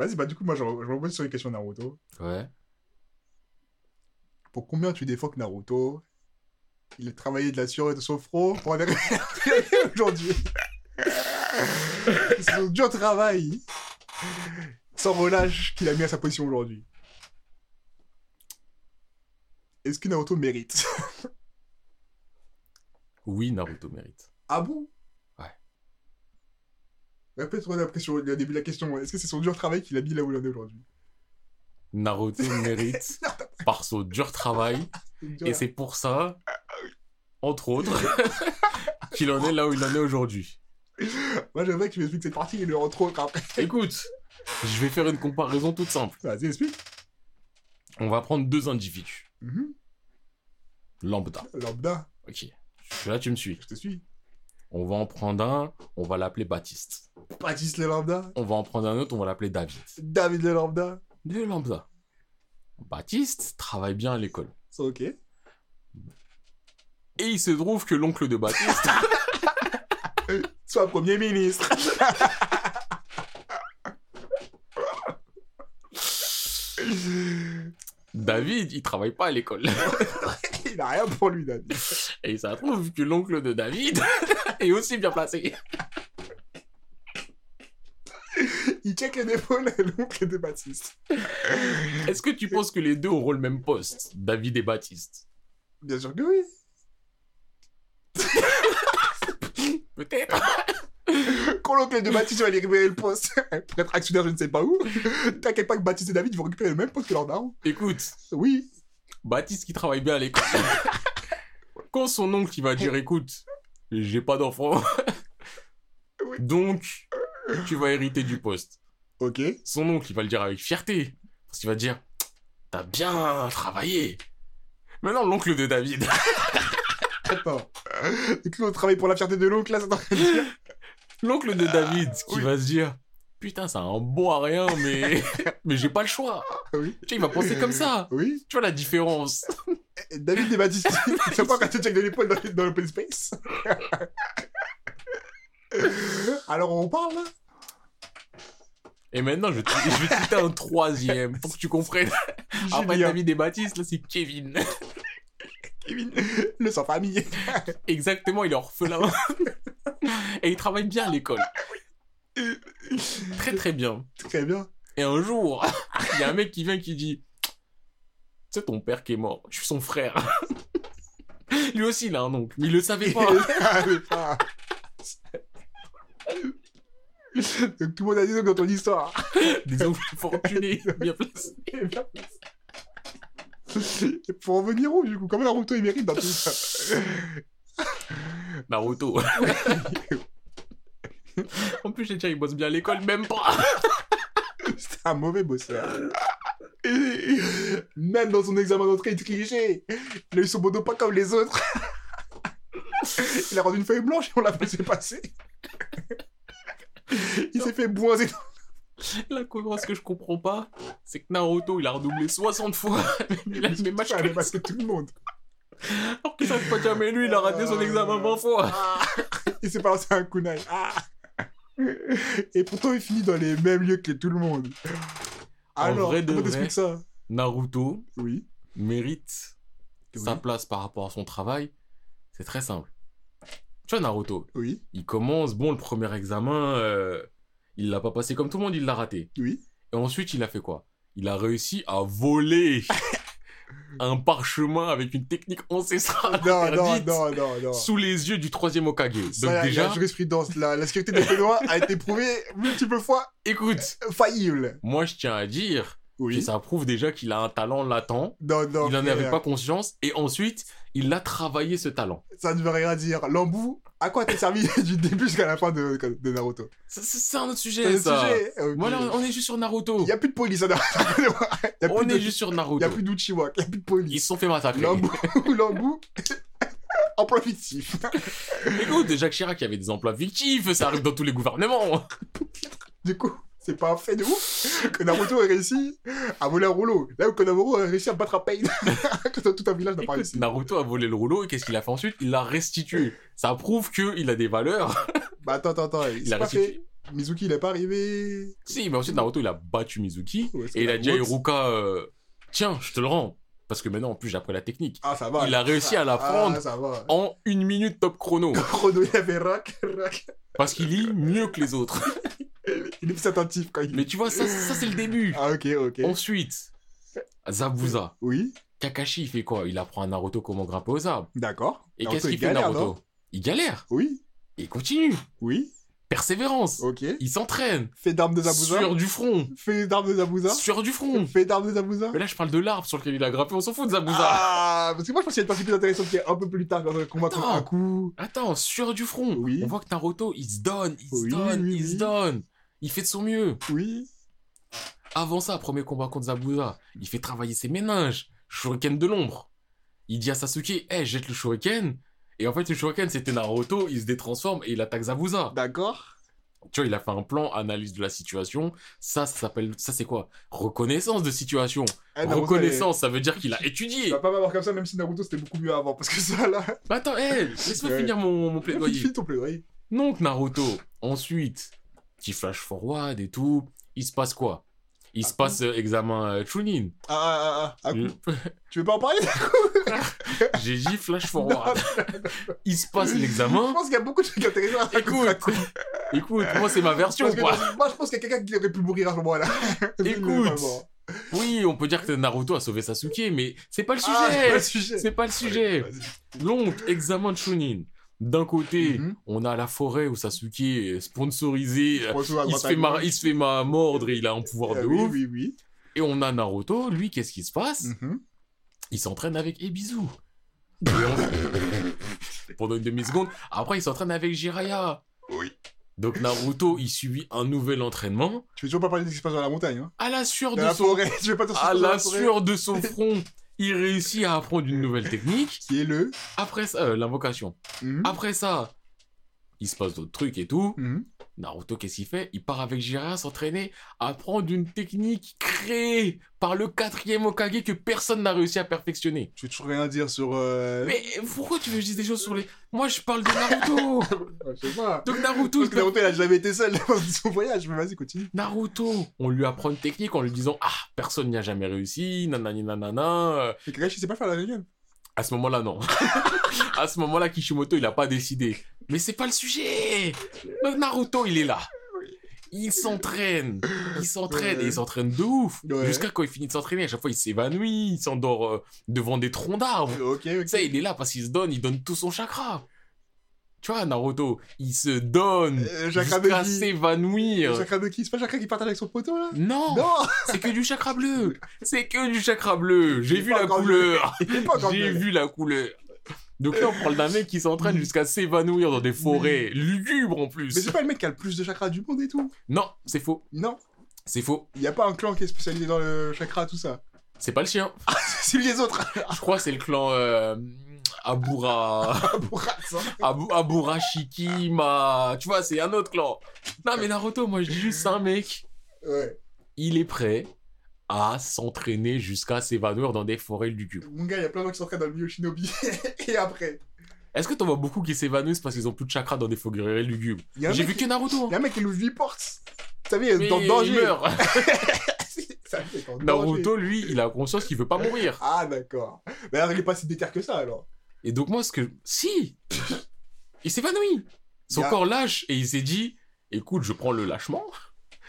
Vas-y, bah du coup, moi, je, je rebondis sur les questions Naruto. Ouais. Pour combien tu défends que Naruto? Il a travaillé de la sueur et de son front pour aller aujourd'hui C'est son dur travail, sans relâche, qu'il a mis à sa position aujourd'hui. Est-ce que Naruto mérite? Oui, Naruto mérite. Ah bon? Répète-moi la question, le début de la question. Est-ce que c'est son dur travail qu'il a mis là où il en est aujourd'hui? Naruto mérite par son dur travail. Et c'est pour ça, entre autres, qu'il en est là où il en est aujourd'hui. Moi, j'aimerais que tu m'expliques cette partie et le entre autres après. Écoute, je vais faire une comparaison toute simple. Vas-y, explique. On va prendre deux individus. Mhm. Lambda. Lambda, Ok. Là, tu me suis. je te suis. On va en prendre un, on va l'appeler Baptiste. Baptiste le Lambda. On va en prendre un autre, on va l'appeler David. David le Lambda. Le lambda. Baptiste travaille bien à l'école. C'est ok. Et il se trouve que l'oncle de Baptiste, Soit Premier ministre. David, il travaille pas à l'école. il a rien pour lui, David. Et il se trouve que l'oncle de David est aussi bien placé. Il check les défauts de l'oncle de Baptiste. Est-ce que tu penses que les deux auront le même poste, David et Baptiste? Bien sûr que oui. Peut-être. Quand l'oncle de Baptiste va aller récupérer le poste pour être actionnaire, je ne sais pas où, t'inquiète pas que Baptiste et David vont récupérer le même poste que leur daron. Écoute, Oui. Baptiste qui travaille bien à l'école. Quand son oncle il va dire écoute, j'ai pas d'enfant. Oui. Donc, tu vas hériter du poste. Ok. Son oncle il va le dire avec fierté. Parce qu'il va dire T'as bien travaillé. Maintenant, l'oncle de David. Attends. L'on travaille pour la fierté de l'oncle, là, ça t'en dire L'oncle de David qui oui. va se dire Putain, c'est un bon à rien, mais, mais j'ai pas le choix. Oui. Tu sais, il va penser comme ça. Oui. Tu vois la différence. David et Baptiste, ils sont pas quand tu check de l'épaule dans, dans l'open space. Alors on parle là? Et maintenant, je vais te, je vais te citer un troisième pour que tu comprennes. Après. David et Baptiste, là, c'est Kevin. Kevin, le sans famille. Exactement, il est orphelin. Et il travaille bien à l'école. Très très bien. Très bien. Et un jour, il y a un mec qui vient qui dit C'est ton père qui est mort, je suis son frère. Lui aussi, il a un oncle, mais il le savait pas. Allez, pas. Donc tout le monde a dit donc dans ton histoire. Des oncles fortunés, bien placés. Et pour en venir où du coup Comment Naruto il mérite dans tout ça Naruto. En plus, j'ai dit, il bosse bien à l'école, même pas. C'était un mauvais bosseur. Même dans son examen d'entrée, il trichait. Il a eu son mono pas comme les autres. Il a rendu une feuille blanche et on l'a laissé passer. Il s'est fait boiser. La cohérence que je comprends pas, c'est que Naruto, il a redoublé 60 fois. il a le même match que passé tout le monde. Alors que chaque fois jamais lui, il a raté son examen 20 fois. Ah. Il s'est balancé un kunai. Ah. Et pourtant, il finit dans les mêmes lieux que tout le monde. En Alors, vrai de comment vrai. t'expliques ça? Naruto Oui. mérite sa place par rapport à son travail. C'est très simple. Tu vois, Naruto, Oui. il commence, bon, le premier examen, euh, il l'a pas passé comme tout le monde, il l'a raté. Oui. Et ensuite, il a fait quoi? Il a réussi à voler un parchemin avec une technique ancestrale Non, non, interdite non, sous les yeux du troisième Okage. Ça, Donc déjà, la jurisprudence, la, la sécurité des Konoha a été prouvée multiples fois écoute, faillible. moi je tiens à dire que Oui. ça prouve déjà qu'il a un talent latent, Non, non. il n'en avait pas conscience, et ensuite, il a travaillé ce talent. Ça ne veut rien dire. L'embout, à quoi t'es servi du début jusqu'à la fin de, de Naruto? C'est- un autre sujet, ça. sujet. Voilà, on est juste sur Naruto. Il n'y a plus de police à Naruto. Il y a On plus de- est juste sur Il Naruto. n'y a plus d'Uchiwa. Il n'y a plus de police. Ils se sont fait massacrer. L'embout, l'embout, emploi fictif. Écoute, Jacques Chirac, il y avait des emplois fictifs, ça arrive dans tous les gouvernements. Du coup, c'est pas un fait de ouf que Naruto ait réussi à voler un rouleau. Là où Konohamaru a réussi à battre un Pain. que tout un village n'a pas réussi. Naruto a volé le rouleau et qu'est-ce qu'il a fait ensuite? Il l'a restitué. Ça prouve qu'il a des valeurs. Bah attends, attends, attends. Il a pas restitué. fait Mizuki, il est pas arrivé. Si, mais ensuite Naruto, il a battu Mizuki. Ouais, Et il a dit à. Iruka, euh, tiens, je te le rends. Parce que maintenant, en plus, j'ai appris la technique. Ah, ça va. Il a réussi à la prendre. Ah, ça va. En une minute top chrono. Chrono, il avait rack, rack. Parce qu'il lit mieux que les autres. Il est plus attentif quand il. Mais tu vois, ça, ça c'est le début. Ah, ok, ok. Ensuite, Zabuza. Oui, Kakashi, il fait quoi? Il apprend à Naruto comment grimper aux arbres. d'accord. Et qu'est-ce qu'il il fait Naruto? Il galère. Oui, Et il continue. oui, Persévérance. ok. Il s'entraîne. Fait d'armes de Zabuza. Sur du front. Fait d'armes de Zabuza. Sur du front. Fait d'armes de Zabuza. Mais là, je parle de l'arbre sur lequel il a grimpé. On s'en fout de Zabuza. Ah, parce que moi je pense qu'il y a une partie plus intéressante qui est un peu plus tard dans le combat contre Attends. Aku. Attends, sur du front. Oui. On voit que Naruto, il se donne, il se Oui, donne, oui, il se donne. Il fait de son mieux. Oui. Avant ça, premier combat contre Zabuza, il fait travailler ses méninges. Shuriken de l'ombre. Il dit à Sasuke, hey, jette le Shuriken. Et en fait, le Shuriken, c'était Naruto, il se détransforme et il attaque Zabuza. D'accord. Tu vois, il a fait un plan, analyse de la situation. Ça, ça s'appelle, ça c'est quoi? Reconnaissance de situation. Eh, Naruto, Reconnaissance, ça veut dire qu'il a est- Tu étudié. vas pas m'avoir comme ça, même si Naruto c'était beaucoup mieux avant. Parce que ça là. Mais attends, hey, laisse-moi finir mon, mon plaidoyer. File ton plaidoyer. Donc Naruto, ensuite, petit flash forward et tout, il se passe quoi? Il se Aku. passe euh, examen euh, Chunin. Ah, ah, ah, ah. Aku. Je- Tu veux pas en parler? J'ai dit flash forward. Il se passe Je l'examen. pense qu'il y a beaucoup de trucs intéressants à Écoute, écoute, moi c'est ma version que quoi. moi je pense qu'il y a quelqu'un qui aurait pu mourir à ce moment-là. Écoute. Oui, on peut dire que Naruto a sauvé Sasuke, mais c'est pas le sujet. Ah, c'est pas le sujet. C'est pas le sujet. Vas-y. Donc, examen de Chunin. D'un côté, Mhm. on a la forêt où Sasuke est sponsorisé. Il se, fait mar- gauche. il se fait ma- mordre et il a un pouvoir Euh, de oui, ouf. oui, oui. Et on a Naruto, lui, qu'est-ce qui se passe? Mhm. Il s'entraîne avec Ebisu. Pendant une demi-seconde. Après, il s'entraîne avec Jiraiya. Oui. Donc Naruto, il subit un nouvel entraînement. Tu veux toujours pas parler de ce qui se passe dans la montagne, hein? À la sueur Dans de la son, forêt. Tu veux pas te à dans la forêt? sueur de son front, il réussit à apprendre une nouvelle technique. Qui est le? Après ça, euh, l'invocation. Mhm. Après ça, il se passe d'autres trucs et tout. Mhm. Naruto, qu'est-ce qu'il fait? Il part avec Jiraiya s'entraîner, apprendre une technique créée par le quatrième Okage que personne n'a réussi à perfectionner. Je vais toujours rien dire sur. euh, Mais pourquoi tu veux que je dise des choses sur les... Moi, je parle de Naruto Je sais pas. Donc Naruto, Parce il que Naruto, il a jamais été seul dans son voyage. Mais vas-y, continue. Naruto, on lui apprend une technique en lui disant « Ah, personne n'y a jamais réussi, nanani nanana. Mais Kakashi sait pas faire la réunion. » À ce moment-là, non. à ce moment-là, Kishimoto, il a pas décidé. Mais c'est pas le sujet Naruto, il est là. Il s'entraîne, il s'entraîne, Ouais. et il s'entraîne de ouf. Ouais. Jusqu'à quand il finit de s'entraîner, à chaque fois il s'évanouit, il s'endort euh, devant des troncs d'arbres. Ok, ok. Tu sais, il est là parce qu'il se donne, il donne tout son chakra. Tu vois, Naruto, il se donne Euh, jusqu'à s'évanouir. Chakra de qui C'est pas le chakra qui partage avec son poteau là? Non, Non c'est que du chakra bleu. C'est que du chakra bleu. J'ai vu la couleur. J'ai vu la couleur. Donc là, on parle d'un mec qui s'entraîne jusqu'à s'évanouir dans des forêts lugubres en plus. Mais c'est pas le mec qui a le plus de chakra du monde et tout. Non, c'est faux. Non. C'est faux. Il y a pas un clan qui est spécialisé dans le chakra, tout ça. C'est pas le chien. C'est les autres. Je crois que c'est le clan euh, Abura. Abu, Aburashiki, ma... Tu vois, c'est un autre clan. Non, mais Naruto, moi, je dis juste, c'est un mec. Ouais. Il est prêt à s'entraîner jusqu'à s'évanouir dans des forêts lugubres. Mon gars, il y a plein de gens qui s'entraînent dans le milieu shinobi. et après. Est-ce que t'en vois beaucoup qui s'évanouissent parce qu'ils ont plus de chakra dans des forêts lugubres? J'ai vu qui- que Naruto. Il y a un mec qui nous 8 portes. Vous savez, Mais dans le il danger. meurt. Naruto, lui, il a conscience qu'il veut pas mourir. Ah, d'accord. Mais alors, il est pas si déter que ça, alors. Et donc, moi, ce que. Si Il s'évanouit Son a- corps lâche et il s'est dit écoute, je prends le lâchement.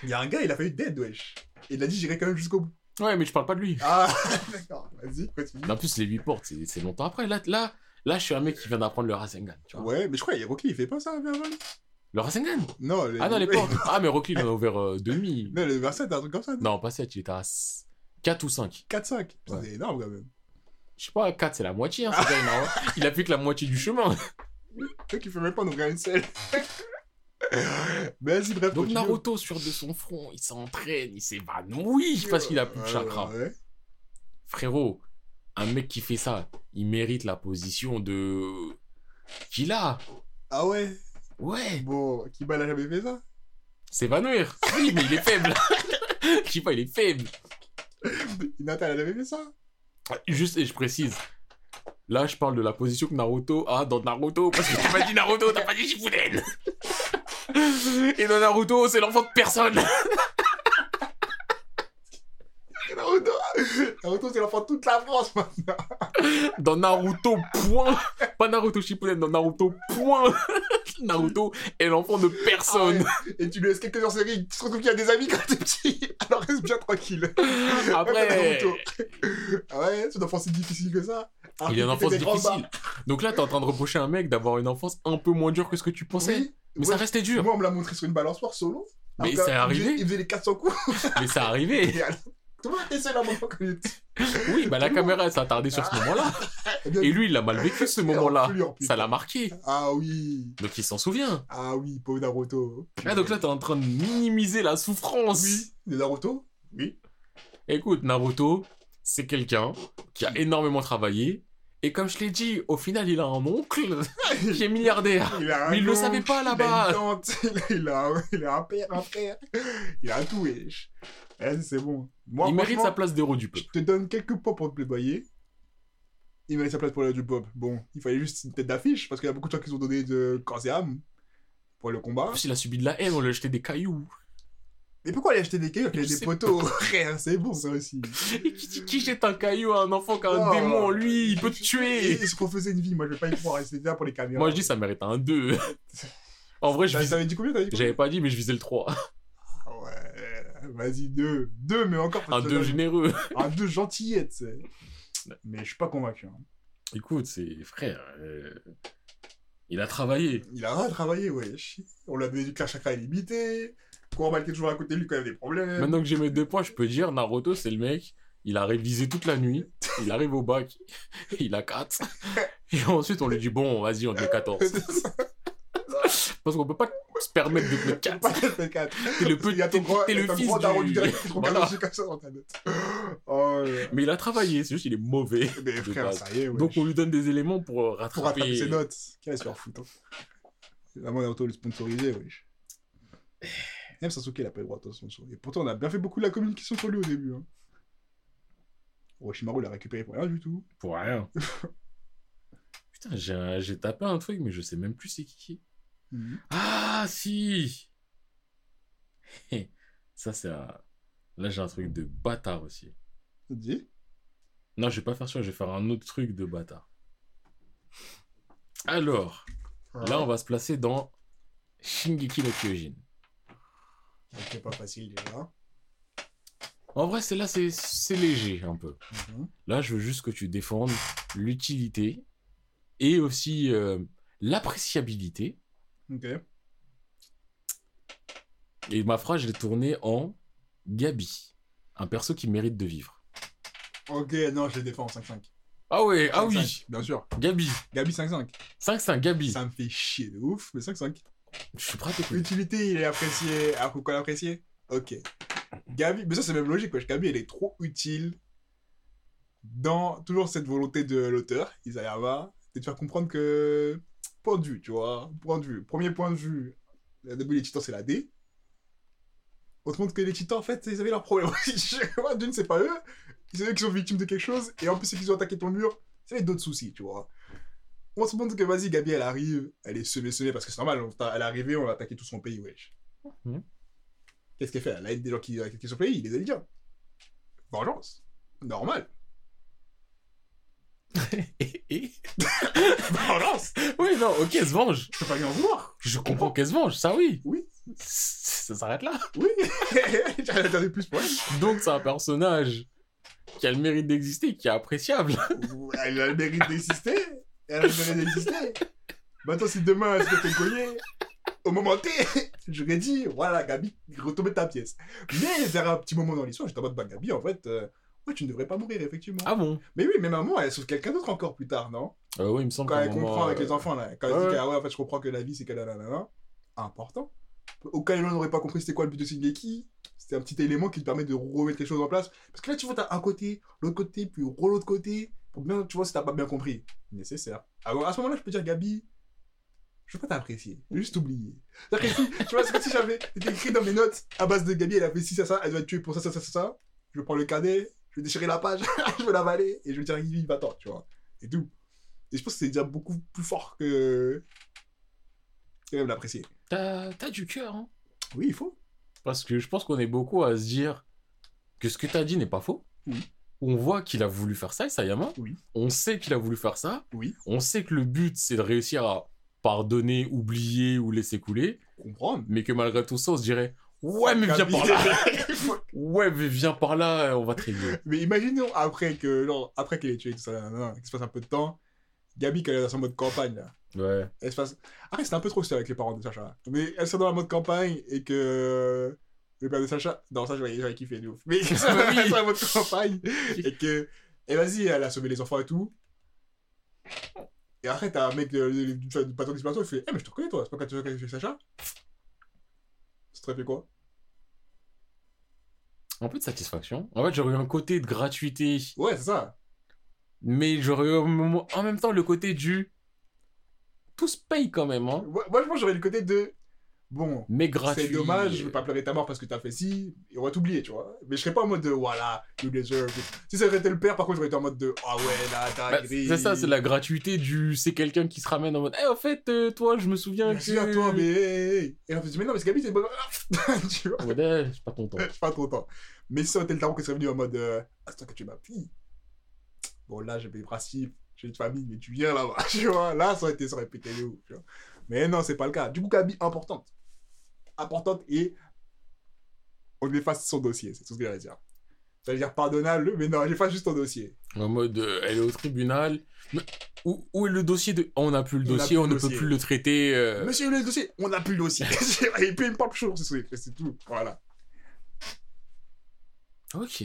Il y a un gars, il a failli dead, wesh. Et il a dit, j'irai quand même jusqu'au bout. Ouais, mais je parle pas de lui. Ah, d'accord. Vas-y, continue. En plus, les 8 portes, c'est c'est longtemps après. Là, là, là, je suis un mec qui vient d'apprendre le Rasengan. Tu vois. Ouais, mais je crois que Rocky, il fait pas ça, vers Le Rasengan? Non, les... Ah non, les portes. Ah, mais Rocky, il en a ouvert euh, demi. Non, le vers 7, un truc comme ça. Non, pas 7, il était à 4 ou 5. 4-5. Ouais. C'est énorme, quand même. Je sais pas, 4, c'est la moitié. Hein, c'est. Il a fait que la moitié du chemin. Le mec, il fait même pas nous une selle. Mais vas-y, bref. Donc. Naruto, sur de son front, il s'entraîne, il s'évanouit parce qu'il a plus de chakra. ouais. Frérot, un mec qui fait ça, il mérite la position de. Qu'il a. Ah ouais? Ouais, Bon, Kiba n'a jamais fait ça? S'évanouir. Oui, mais il est faible. Je sais pas, il est faible. Hinata, elle a jamais fait ça? Juste, et je précise. Là, je parle de la position que Naruto a dans Naruto, parce que tu m'as dit Naruto, t'as pas dit Shippuden. Et dans Naruto, c'est l'enfant de personne. Naruto, Naruto c'est l'enfant de toute la France maintenant. Dans Naruto, point. Pas Naruto Shippuden, dans Naruto, point. Naruto est l'enfant de personne. Ah ouais. Et tu lui laisses quelques heures série, tu te retrouves qu'il y a des amis quand t'es petit. Alors reste bien tranquille. Après, Naruto. Ah ouais, c'est une enfance si difficile que ça. Alors il y a une enfance difficile. Donc là, t'es en train de reprocher à un mec d'avoir une enfance un peu moins dure que ce que tu pensais. Oui, Mais ouais, ça restait dur. Moi, on me l'a montré sur une balançoire solo. Mais c'est arrivé. Il faisait, les 400 coups. Mais ça arrivait. Tout le monde était seul à moment quand il était. Oui, bah la caméra, elle s'est attardée sur ce moment-là. Eh bien, Et lui, il a mal vécu ce en moment-là. Ça l'a marqué. Ah oui. Donc il s'en souvient. Ah oui, pauvre Naruto. Ah, donc là, t'es en train de minimiser la souffrance. Oui. De Naruto? Oui. Écoute, Naruto, c'est quelqu'un qui a énormément travaillé. Et comme je l'ai dit, au final, il a un oncle qui est milliardaire. Il a un Mais il le oncle, savait pas, il a là-bas. une tante, Il a, un- il a un père, un frère. Il a un tout, wesh. Eh, c'est bon. Moi, il mérite sa place d'héros du Je peuple. te donne quelques points pour te plaidoyer. Il mérite sa place pour le du pop. Bon, il fallait juste une tête d'affiche parce qu'il y a beaucoup de gens qui ont donné de corps et âme pour le combat. En plus, il a subi de la haine, on lui a jeté des cailloux. Mais pourquoi aller acheter des cailloux avec des poteaux Frère, c'est bon ça aussi. Et qui, qui jette un caillou à un enfant qui a un Oh. démon en lui Il peut te tuer se refaisait une vie, moi je vais pas y croire, c'était là pour les caméras. Moi, je dis ça mérite un 2. En vrai, je visais- t'avais dit combien j'avais pas dit, mais je visais le 3. Ah Ouais, vas-y, deux. Deux, mais encore. Un 2 généreux. Un deux gentillette, tu sais. Mais je suis pas convaincu. hein. Écoute, c'est frère. euh, Il a travaillé. Il a rien travaillé, wesh. On lui avait dit que la chakra est limitée. Kurama était toujours à côté de lui quand il y avait des problèmes. Maintenant que j'ai mes deux points, je peux dire Naruto, c'est le mec. Il a révisé toute la nuit. Il arrive au bac. Il a 4. Et ensuite, on lui dit Bon, vas-y, on te met 14. Parce qu'on peut pas se permettre de te mettre 4. Pas fait quatre. T'es le petit, t'es le fils du... direct qui te regarde Voilà. aussi comme ça dans ta note. Oh. Mais il a travaillé, c'est juste il est mauvais. Mais frère, ça y est, wesh. Donc on lui donne des éléments pour euh, Pour rattraper rattraper. ses notes. Qu'est-ce se faire foutre hein. Vraiment, Naruto le sponsorisé, wesh. Même Sasuke, il a pas le droit de sponsor. Et pourtant, on a bien fait beaucoup de la communication sur lui au début. Hein. Orochimaru l'a récupéré pour rien du tout. Pour rien. Putain, j'ai j'ai tapé un truc, mais je sais même plus c'est qui. Mhm. Ah, si Ça, c'est un... Là, j'ai un truc de bâtard aussi. Ça te dit? Non, je vais pas faire ça, je vais faire un autre truc de bâtard. Alors, là, on va se placer dans Shingeki no Kyojin. Ok, pas facile déjà. En vrai, c'est là, c'est c'est léger un peu. Mhm. Là, je veux juste que tu défendes l'utilité et aussi euh, l'appréciabilité. Ok. Et ma phrase, je l'ai tournée en Gabi, un perso qui mérite de vivre. Ok, non, je les défends en 5-5. Ah ouais, ah 5-5, oui, Bien sûr. Gabi. Gabi 5-5. 5-5, Gabi. Ça me fait chier de ouf, mais 5-5. Je suis prêt à t'écouter. L'utilité, il est apprécié. Ah, pourquoi l'apprécier Ok. Gabi, mais ça c'est même logique, wesh. Gabi, elle est trop utile dans toujours cette volonté de l'auteur, Isayama, de te faire comprendre que, point de vue, tu vois, point de vue. Premier point de vue, le début des titans, c'est la D. On te que les titans, en fait, ils avaient leurs problèmes D'une, c'est pas eux. C'est eux qui sont victimes de quelque chose. Et en plus, c'est qu'ils ont attaqué ton mur. C'est d'autres soucis, tu vois. On se montre que, vas-y, Gabi, elle arrive. Elle est semée, semée, parce que c'est normal. on Elle est arrivée, on a attaqué tout son pays, wesh. Mhm. Qu'est-ce qu'elle fait? Elle aide des gens qui ont attaqué son pays, il les bien. Vengeance. Normal. Vengeance. Oui, non, ok, elle se venge. Je peux pas lui en vouloir. Je comprends qu'elle se venge, ça oui. Oui. Ça s'arrête là. Oui. Dire de plus pour elle. Donc, c'est un personnage qui a le mérite d'exister, qui est appréciable. Elle a le mérite d'exister. Elle mérite d'exister. Maintenant, si demain elle se fait cogner, au moment T, j'aurais dit, voilà, Gabi, retombez ta pièce. Mais vers un petit moment dans l'histoire, j'étais en mode, bah, Gabi, en fait, euh, ouais, tu ne devrais pas mourir, effectivement. Ah bon? Mais oui, mais maman, elle sauve quelqu'un d'autre encore plus tard, non? Euh, Oui, il me semble Quand elle moment, comprend avec euh, les enfants, là. Quand elle dit ah ouais, en fait, je comprends que la vie, c'est que la nanana. Important. Au cas où on n'aurait pas compris c'était quoi le but de Shingeki, c'était un petit élément qui te permet de remettre les choses en place. Parce que là, tu vois, t'as un côté, l'autre côté, puis re l'autre côté, pour bien, tu vois, si t'as pas bien compris. Nécessaire. Alors, à ce moment-là, je peux dire, Gabi, je veux pas t'apprécier, je veux juste t'oublier. C'est-à-dire que si, tu vois, c'est comme si j'avais écrit dans mes notes, à base de Gabi, elle a fait ci, ça, ça, elle doit être tuée pour ça, ça, ça, ça, ça. Je prends le cadet, je vais déchirer la page, je vais l'avaler, et je vais dire, il va-t'en, tu vois. Et tout. Et je pense que c'est déjà beaucoup plus fort que. que même l'apprécier. t'as t'as du cœur, hein. Oui, il faut. Parce que je pense qu'on est beaucoup à se dire que ce que t'as dit n'est pas faux. Oui. On voit qu'il a voulu faire ça, Sayama. Oui. On sait qu'il a voulu faire ça. Oui. On sait que le but, c'est de réussir à pardonner, oublier ou laisser couler. Comprendre. Mais que malgré tout ça, on se dirait Ouais, mais viens par là. Ouais, mais viens par là, on va te régler. Mais imaginons après que, genre, après qu'il ait tué tout ça, qu'il se passe un peu de temps, Gabi, qu'elle est dans son mode campagne, là. Ouais. Elle se passe. Après, c'était un peu trop c'était avec les parents de Sacha. là. Mais elle sort dans la mode campagne et que. Le père de Sacha. Non, ça, j'aurais j'aurais kiffé de ouf. Mais ça Oui. sort dans la mode campagne et que. Et vas-y, elle a sauvé les enfants et tout. Et après, t'as un mec de- de- du patron d'exploitation, il fait Eh, mais je te reconnais, toi, c'est pas quand tu as fait Sacha Ça te fait quoi? Un peu de satisfaction. En fait, j'aurais eu un côté de gratuité, Ouais, c'est ça. mais j'aurais eu en même temps le côté du. Tout se paye quand même, hein. Moi, moi, je pense que j'aurais le côté de. Bon, Mais gratuit. c'est dommage, je vais pas pleurer ta mort parce que t'as fait ci, et on va t'oublier, tu vois. Mais je serais pas en mode de voilà, you deserve it. Si ça aurait été le père, par contre, j'aurais été en mode de ah ouais, là, t'as Bah, c'est ça, c'est la gratuité du. C'est quelqu'un qui se ramène en mode. Eh, en fait, euh, toi, je me souviens Merci que. à toi, mais. hey. Et on fait mais non, mais c'est Gabi, c'est bon. tu vois, En mode, eh, c'est pas ton temps. je suis pas content. Mais si ça aurait été le daron qui serait venu en mode euh, ah, c'est toi que tu es ma fille. Bon, là, j'ai mes principes, j'ai une famille, mais tu viens là-bas, tu vois. Là, ça aurait été, ça aurait pété ouf, tu vois. Mais non, c'est pas le cas. Du coup, Gabi, importante. Importante et on efface son dossier, c'est tout ce que j'allais dire. Ça veut dire pardonnable, mais non, j'efface juste ton dossier. En mode, euh, elle est au tribunal. Mais où, où est le dossier de. On n'a plus le dossier, on le ne peut plus le traiter. euh, Monsieur le dossier, on n'a plus le dossier. et puis, il me parle chaud, c'est c'est tout. Voilà. Ok.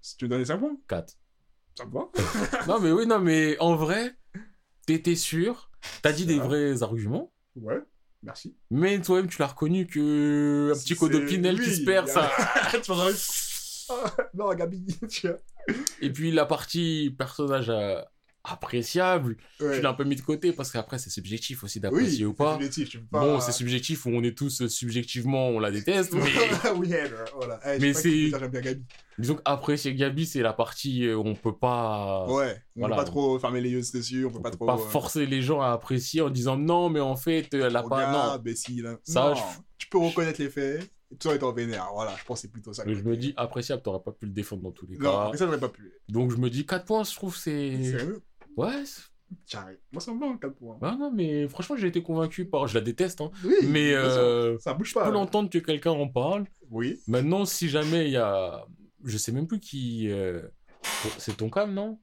Si tu veux donner 5 points, 4. ça me va. non, mais oui, non, mais en vrai, t'étais sûr. T'as dit des vrais arguments. Ouais, merci. Mais toi-même, tu l'as reconnu que. Un petit coup de C'est- Pinel qui oui, se perd, ça. a- Tu vas Ah, non, Gabi, tu vois. Et puis la partie personnage euh, appréciable, Ouais. tu l'as un peu mis de côté parce qu'après, c'est subjectif aussi Oui, d'apprécier ou pas. c'est subjectif, tu peux pas- Bon, c'est subjectif où on est tous euh, subjectivement, on la déteste, mais oui, elle, voilà. Eh, je Mais sais pas c'est- disons qu'apprécier Gabi, c'est la partie euh, où on peut pas, Ouais, on voilà. peut pas trop fermer les yeux dessus, on peut on pas peut trop. pas euh, forcer les gens à apprécier en disant non, mais en fait, elle a pas. Non. imbécile, hein. Ça, Non, je- tu peux reconnaître les faits, tout étant vénère. Voilà, je pense que c'est plutôt ça. Mais que- je me dis, appréciable, t'aurais pas pu le défendre dans tous les Non, cas. mais ça, j'aurais pas pu. Donc je me dis 4 points, je trouve c'est. Sérieux? Ouais. Carré. Moi, ça me va, 4 points. Ah non, mais franchement, j'ai été convaincu par. Je la déteste, hein. Oui, Mais euh, ça bouge je pas. peux là. l'entendre que quelqu'un en parle. Oui. Maintenant, si jamais il y a. Je sais même plus qui. euh, C'est ton cam, non?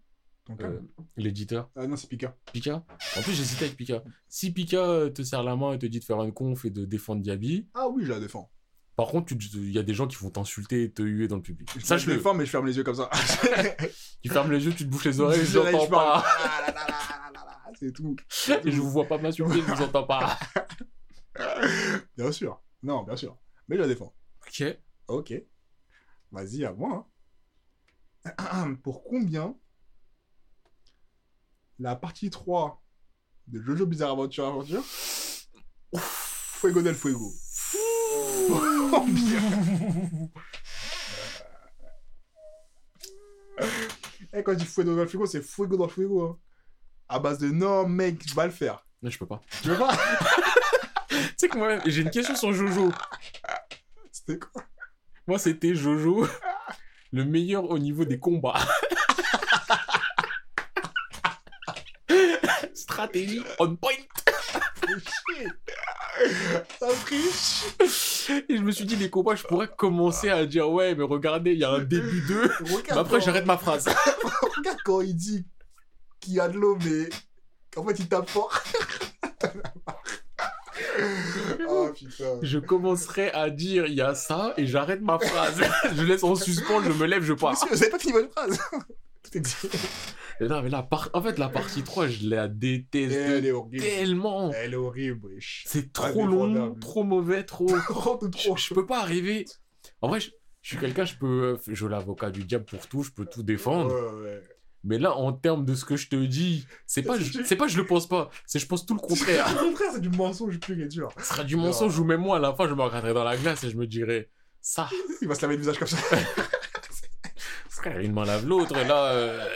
Donc, Euh, L'éditeur Ah non, c'est Pika. Pika? En plus, j'hésitais avec Pika. Si Pika euh, te serre la main et te dit de faire une conf et de défendre Diaby, Ah oui, je la défends. Par contre, il y a des gens qui vont t'insulter et te huer dans le public. Je la Sache-le. défends, mais je ferme les yeux comme ça. Tu fermes les yeux, tu te bouches les oreilles, je Je n'entends je parle. pas. Ah C'est tout. Et je vous vois pas m'insulter, je vous entends pas. Bien sûr. Non, bien sûr. Mais je la défends. Ok. Ok. Vas-y, à moi. hein. Pour combien la partie 3 de Jojo Bizarre Aventure Aventure Fuego del Fuego. Eh, quand je dis Fuego del Fuego, c'est Fuego dans Fuego. Hein. À base de non, mec, je vais le faire. Non, je peux pas. Tu veux pas Tu sais que moi, j'ai une question sur Jojo. C'était quoi? Moi, c'était Jojo, le meilleur au niveau des combats. Stratégie on point. Ça triche. Et je me suis dit, les combats, je pourrais commencer à dire, ouais, mais regardez, il y a un début d'eux. Regarde Mais après, j'arrête ma phrase. Regarde quand il dit qu'il y a de l'eau, mais qu'en fait il tape fort. oh putain. Je commencerai à dire, il y a ça, et j'arrête ma phrase. je laisse en suspens, je me lève, je pars. Monsieur, vous avez pas fini votre phrase Tout est dit. Non, mais la par... En fait, la partie 3, je la déteste Elle est horrible. tellement. Elle est horrible, wesh. C'est trop long, trop mauvais, trop... Trop trop. je peux pas arriver. En vrai, je, je suis quelqu'un, je peux jouer l'avocat du diable pour tout, je peux tout défendre. Ouais, ouais. Mais là, en termes de ce que je te dis, c'est pas, je- c'est pas je le pense pas, c'est je pense tout le contraire. Au contraire, c'est du mensonge pur et dur. Ce sera du mensonge ou même moi, à la fin, je me regarderai dans la glace et je me dirais, ça, Il va se laver le visage comme ça. frère, une main lave l'autre, et là, euh,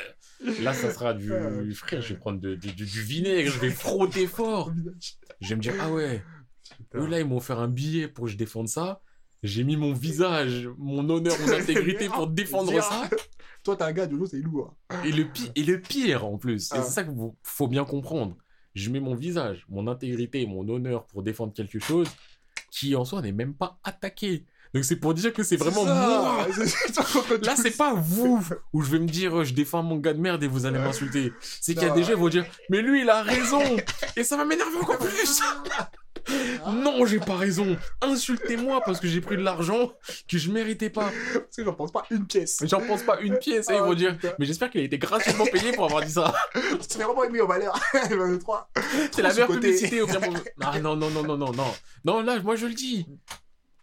là, ça sera du, Ah, frère, je vais prendre de- de- du- du vinaigre, je vais frotter fort. Je vais me dire, ah ouais, Eux là, ils m'ont offert un billet pour que je défende ça. J'ai mis mon visage, mon honneur, mon intégrité pour défendre ça. Toi, t'es un gars, Jojo, c'est lourd. Et le, pi- et le pire en plus, et Ah. c'est ça qu'il faut bien comprendre. Je mets mon visage, mon intégrité mon honneur pour défendre quelque chose qui en soi n'est même pas attaqué. Donc c'est pour dire que c'est vraiment moi. Là, c'est pas vous où je vais me dire euh, je défends mon gars de merde et vous allez m'insulter. C'est qu'il y a des gens qui vont dire mais lui il a raison et ça va m'énerver encore plus. Non, j'ai pas raison. Insultez-moi parce que j'ai pris de l'argent que je méritais pas. Parce que j'en pense pas une pièce. J'en pense pas une pièce et ils Ah, vont dire mais j'espère qu'il a été gratuitement payé pour avoir dit ça. C'est vraiment mis en valeur. Le 23. C'est la meilleure publicité au pire. Ah non, non, non, non, non, non. Non, là, moi je le dis.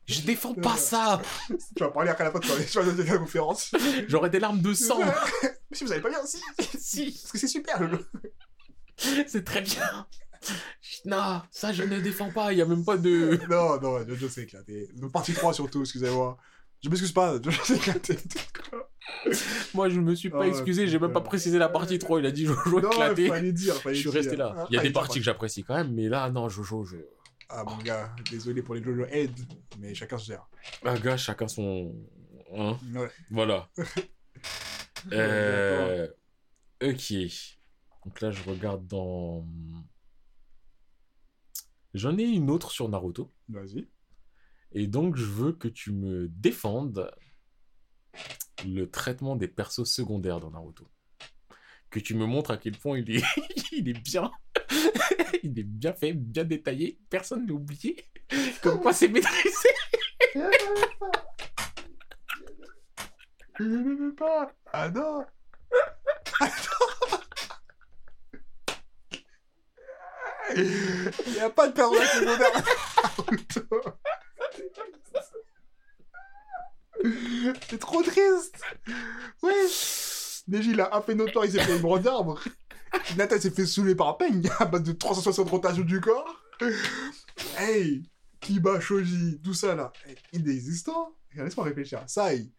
Je défends pas ça. Tu vas parler après la fin, tu vas donner la conférence. J'aurais des larmes de sang. Si vous allez pas bien, si. si, Parce que c'est super, Jojo. c'est très bien. Non, ça je ne défends pas. Il y a même pas de. Non, non, Jojo s'est éclaté. Partie 3 surtout, excusez-moi. Je m'excuse pas, Jojo s'est éclaté. Moi je me suis pas Oh, excusé. J'ai même pas précisé la partie 3. Il a dit Jojo Non, éclaté. fallait dire, fallait Je suis dire. resté là. Ah, Il y a des parties que j'apprécie quand même, mais là, non, Jojo, je. Ah, mon gars, désolé pour les Jojo aide, mais chacun se gère. Ah, gars, chacun son. Hein Ouais. Voilà. Euh... Ok. Donc là, je regarde dans. J'en ai une autre sur Naruto. Vas-y. Et donc, je veux que tu me défendes le traitement des persos secondaires dans Naruto. Que tu me montres à quel point il est, il est bien. il est bien fait, bien détaillé. Personne ne l'a oublié. Comme quoi, c'est maîtrisé. Je ne pas. Ah non. Il n'y a pas de personnage secondaire. C'est trop triste. Ouais. Neji, il a un fait notoire, il s'est fait une branche d'arbre. Nathan s'est fait saouler par peigne à base de 360 rotations du corps. Hey, Kiba, Shoji, tout ça là, hey, inexistant. Laisse-moi réfléchir. Sai.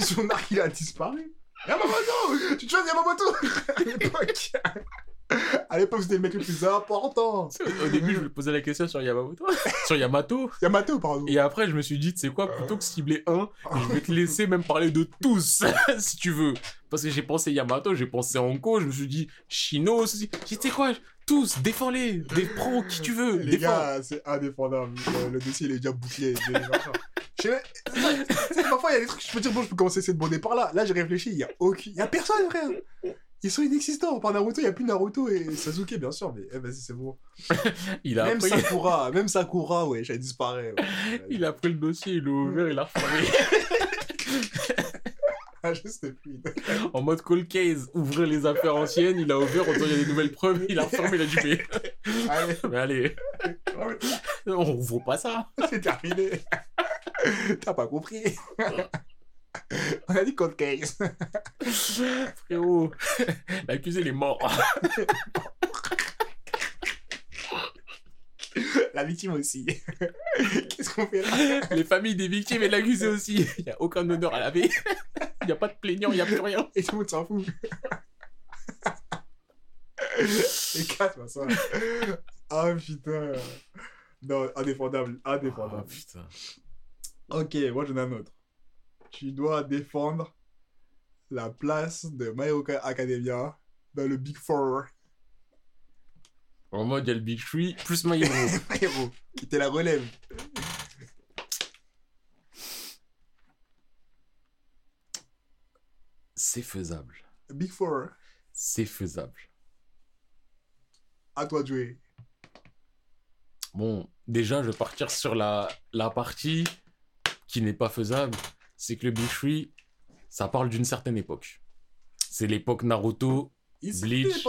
Son arc, il a disparu. Yamamoto Tu te de Yamamoto À l'époque. À l'époque, c'était le mec le plus important. Au début, je me posais la question sur Yamamoto. sur Yamato. Yamato, pardon. Et après, je me suis dit, tu sais quoi, plutôt que cibler un, je vais te laisser même parler de tous, si tu veux. Parce que j'ai pensé Yamato, j'ai pensé Anko, je me suis dit Shino aussi. J'ai dit, tu sais quoi, tous, défends-les, dé- prends qui tu veux, Les défends. gars, c'est indéfendable. Le, le dossier, il est déjà bouclé. Parfois, il y a des trucs, je peux dire, bon, je peux commencer cette bonne par là. Là, j'ai réfléchi, il y a aucun... Il y a personne, frère. Ils sont inexistants. Par Naruto, il n'y a plus Naruto et Sasuke, bien sûr, mais eh, vas-y, c'est bon. Il a, Même Sakura, même Sakura, ouais, elle disparaît. ouais. il a pris le dossier, il l'a ouvert, il l'a refermé. Ah, juste fluide. en mode cold case, ouvrir les affaires anciennes, il a ouvert, disant il y a des nouvelles preuves, il a refermé, il a mais, Allez, mais allez, on ouvre pas ça. c'est terminé. T'as pas compris. On a dit cold case. Frérot, l'accusé il est mort. La victime aussi. Qu'est-ce qu'on fait là? Les familles des victimes et l'accusé aussi. Il n'y a aucun honneur à laver. Il n'y a pas de plaignant, il n'y a plus rien. Et tout le monde s'en fout. Et casse, ma soeur. Ah putain. Non, indéfendable, Ah indéfendable. putain. Ok, moi j'en ai un autre. Tu dois défendre la place de My Hero Academia dans le Big Four. En mode, il y a le Big Tree plus My Hero. My Hero, qui était la relève. C'est faisable. Big Four, C'est faisable. à toi de jouer. Bon, déjà, je vais partir sur la, la partie qui n'est pas faisable. C'est que le Big Tree, ça parle d'une certaine époque. C'est l'époque Naruto. Bleach,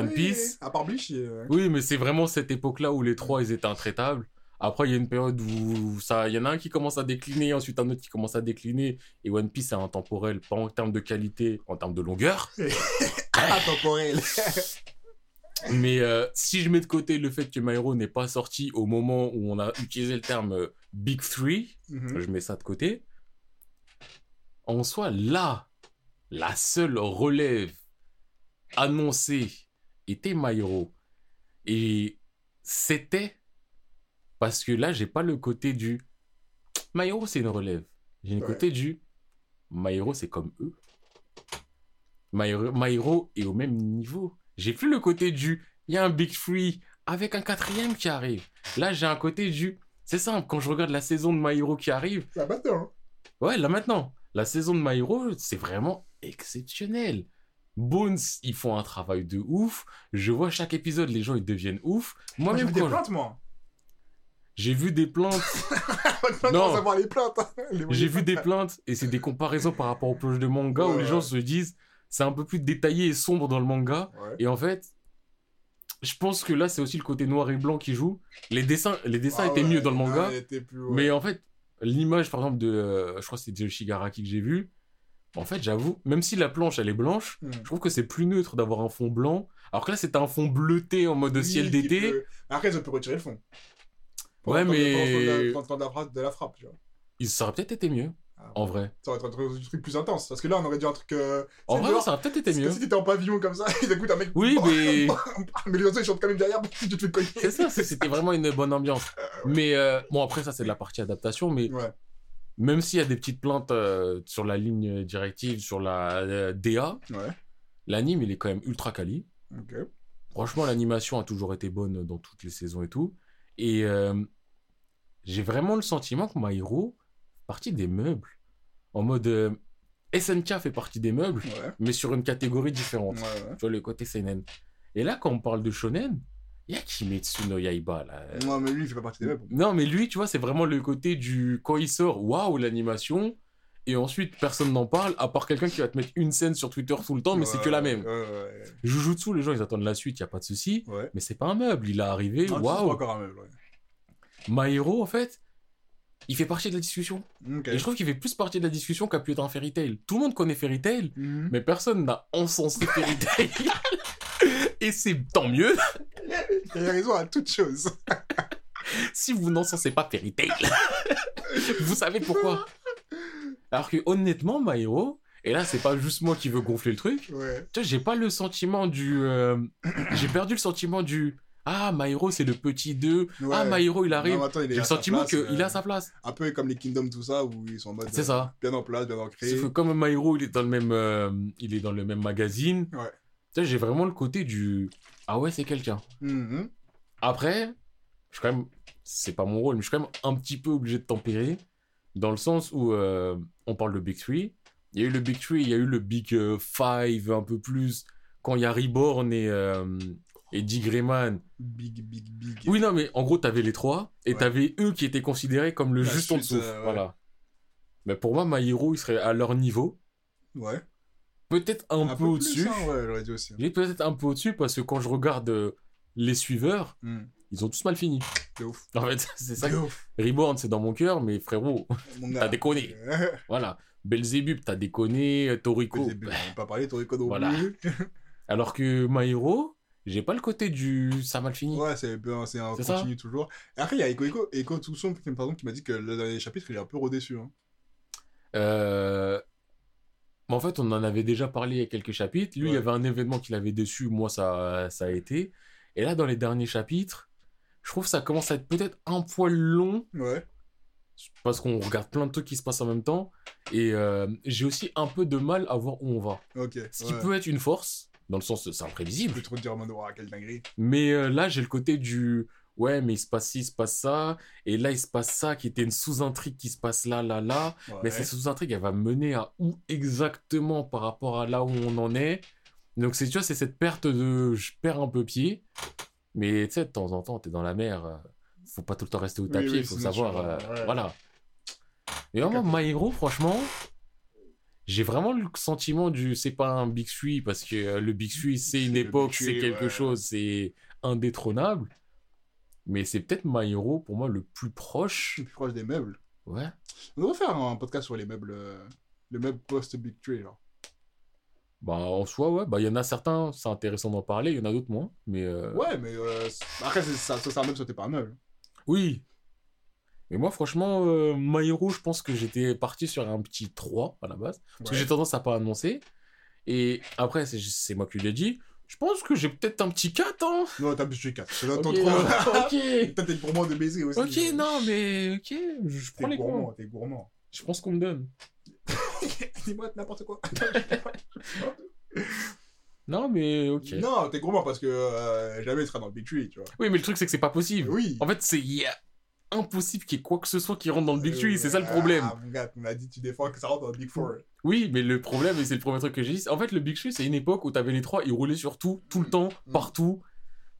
One Piece. À part Bleach. euh, Oui, mais c'est vraiment cette époque-là où les trois, ils étaient intraitables. Après, il y a une période où ça, il y en a un qui commence à décliner, ensuite un autre qui commence à décliner. Et One Piece, c'est intemporel, pas en termes de qualité, en termes de longueur. Intemporel. Mais euh, si je mets de côté le fait que My Hero n'est pas sorti au moment où on a utilisé le terme euh, Big Three, Mhm. je mets ça de côté. En soi, là, la seule relève annoncée était My Hero. Et c'était parce que là, j'ai pas le côté du My Hero, c'est une relève. J'ai le Ouais. côté du My Hero, c'est comme eux. My Hero, My Hero est au même niveau. J'ai plus le côté du il y a un Big Free avec un quatrième qui arrive. Là, j'ai un côté du c'est simple, quand je regarde la saison de My Hero qui arrive, Ça va hein. Ouais, là maintenant, la saison de My Hero, c'est vraiment exceptionnel. Bones, ils font un travail de ouf. Je vois chaque épisode, les gens, ils deviennent ouf. Moi, j'ai vu des plaintes, moi. j'ai vu des plaintes, non. Les plaintes. hein. J'ai vu des plaintes, et c'est des comparaisons par rapport aux planches de manga où les gens ouais. se disent, c'est un peu plus détaillé et sombre dans le manga. Ouais. Et en fait, je pense que là, c'est aussi le côté noir et blanc qui joue. Les dessins, les dessins Ah étaient mieux dans le manga. plus. Mais en fait, l'image, par exemple, de. euh, je crois que c'était de Shigaraki que j'ai vu. En fait, j'avoue, même si la planche, elle est blanche, Hmm. je trouve que c'est plus neutre d'avoir un fond blanc. Alors que là, c'était un fond bleuté en mode Oui, ciel qui d'été. peut- Après, ils ont pu retirer le fond. Ouais, mais- pour entendre la frappe- de la frappe, tu vois. Il ça aurait peut-être été mieux, en vrai. Ça aurait été un truc, plus intense. Parce que là, on aurait dit un truc. Euh... En vrai, genre- ça aurait peut-être été mieux. si t'étais en pavillon comme ça, et t'écoutes un mec. Oui, mais mais les autres, ils chantent quand même derrière, tu te fais cogner. c'est ça, c'était vraiment une bonne ambiance. Mais euh, bon, après, ça, c'est de la partie adaptation. Mais Ouais. même s'il y a des petites plaintes euh, sur la ligne directive, sur la euh, DA, Ouais. l'anime, il est quand même ultra quali. Ok. Franchement, l'animation a toujours été bonne dans toutes les saisons et tout. Et euh, j'ai vraiment le sentiment que My Hero partie des meubles. En mode euh, SNK fait partie des meubles, Ouais. mais sur une catégorie différente. Ouais, ouais. Tu vois, le côté seinen. Et là, quand on parle de shonen, il y a Kimetsu no Yaiba là. Non, mais lui, il fait pas partie des meubles. Non, mais lui, tu vois, c'est vraiment le côté du quand il sort, waouh, l'animation. Et ensuite, personne n'en parle, à part quelqu'un qui va te mettre une scène sur Twitter tout le temps, mais c'est que la même. Ouais, ouais, Jujutsu, les gens, ils attendent la suite, il y a pas de souci. Mais c'est pas un meuble, il est arrivé, waouh. pas encore un meuble. My Hero, en fait, il fait partie de la discussion. Et je trouve qu'il fait plus partie de la discussion qu'a pu être un Fairy Tail. Tout le monde connaît Fairy Tail, Mhm. mais personne n'a encensé Fairy Tail. Et c'est tant mieux Il a raison à toute chose. si vous n'encensez pas Fairy Tail. vous savez pourquoi Alors que honnêtement, My Hero, et là, c'est pas juste moi qui veux gonfler le truc, Ouais. tu vois, j'ai pas le sentiment du. euh, j'ai perdu le sentiment du. Ah, My Hero, c'est le petit 2. Ouais. Ah, My Hero, il arrive. J'ai le sentiment qu'il euh, est à sa place. Un peu comme les Kingdoms, tout ça, où ils sont en mode. C'est euh, ça. Bien en place, bien ancré. Sauf que comme My Hero, il est dans le même, euh, il est dans le même magazine. Ouais. Tu sais, j'ai vraiment le côté du. Ah ouais, c'est quelqu'un. Mhm. Après, je suis quand même. C'est pas mon rôle, mais je suis quand même un petit peu obligé de tempérer. Dans le sens où euh, on parle de Big Three. Il y a eu le Big Three, il y a eu le Big euh, Five un peu plus. Quand il y a Reborn et, euh, et Dick Grayman. Big, big, big. Oui, non, mais en gros, t'avais les trois. Et Ouais. t'avais eux qui étaient considérés comme le La juste en dessous. euh, ouais. Voilà. Mais pour moi, My Hero, il serait à leur niveau. Ouais. Peut-être un, peu, au-dessus. hein, ouais. Il est peut-être un peu au-dessus parce que quand je regarde euh, les suiveurs, Mhm. ils ont tous mal fini. De ouf. En fait, c'est ça. Ouf. Reborn, c'est dans mon cœur, mais frérot, t'as déconné. Euh, Voilà. Belzébub, t'as déconné. Toriko. J'ai pas parlé, Toriko non Voilà. plus. Alors que My Hero, j'ai pas le côté du ça a mal fini. Ouais, c'est bien, c'est un continue toujours. Et après, il y a Eko Eko, Eko Tousson, pardon, qui m'a dit que le dernier chapitre, il est un peu redéçu. Hein. Euh, en fait, on en avait déjà parlé il y a quelques chapitres. Lui, il y avait un événement qui l'avait déçu. Moi, ça, ça a été. Et là, dans les derniers chapitres, je trouve que ça commence à être peut-être un poil long Ouais. parce qu'on regarde plein de trucs qui se passent en même temps. Et euh, j'ai aussi un peu de mal à voir où on va. Ok. Ce qui ouais. peut être une force, dans le sens, c'est imprévisible. trop dire quelle dinguerie. Mais euh, là, j'ai le côté du ouais, mais il se passe ci, il se passe ça, et là, il se passe ça, qui était une sous-intrigue qui se passe là, là, là. Ouais. Mais cette sous-intrigue, elle va mener à où exactement par rapport à là où on en est. Donc, c'est, tu vois, c'est cette perte de je perds un peu pied. Mais tu sais, de temps en temps, t'es dans la mer. euh, Faut pas tout le temps rester au tapis, oui, il faut savoir. euh, ouais. Voilà. Et vraiment, My Hero, franchement, j'ai vraiment le sentiment du. C'est pas un Big Three, parce que euh, le Big Three, c'est une le époque, Big c'est Three, quelque ouais. chose, c'est indétrônable. Mais c'est peut-être My Hero, pour moi, le plus proche. Suis plus proche des meubles. Ouais. On devrait faire un podcast sur les meubles, euh, les meubles post-Big Tree, genre. Bah, en soi, ouais. Bah, il y en a certains, c'est intéressant d'en parler, il y en a d'autres moins. Mais. euh, Ouais, mais après, ça, ça, c'est un meuble, sauté par un meuble. Oui. Mais moi, franchement, euh, je pense que j'étais parti sur un petit 3 à la base. Parce que j'ai tendance à pas annoncer. Et après, c'est moi qui l'ai dit. Je pense que j'ai peut-être un petit 4, hein. Non, t'as plus 4. C'est ton euh, 3. ok. T'es le gourmand de baiser aussi. Ok, non, mais ok, je prends les gourmand, t'es gourmand. Je prends ce qu'on me donne. Dis-moi n'importe quoi. Non, mais ok. Non, t'es gourmand parce que euh, jamais il sera dans le Big tu vois. Oui, mais le truc, c'est que c'est pas possible. Oui. En fait, c'est il y a impossible qu'il y ait quoi que ce soit qui rentre dans le Big Tree, c'est ça le problème. Ah, mon gars, tu m'as dit, tu défends que ça rentre dans le Big Four. Oui, mais le problème, et c'est le premier truc que j'ai dit, en fait, le Big Tree, c'est une époque où t'avais les trois, ils roulaient sur tout, tout le temps, Mm. partout.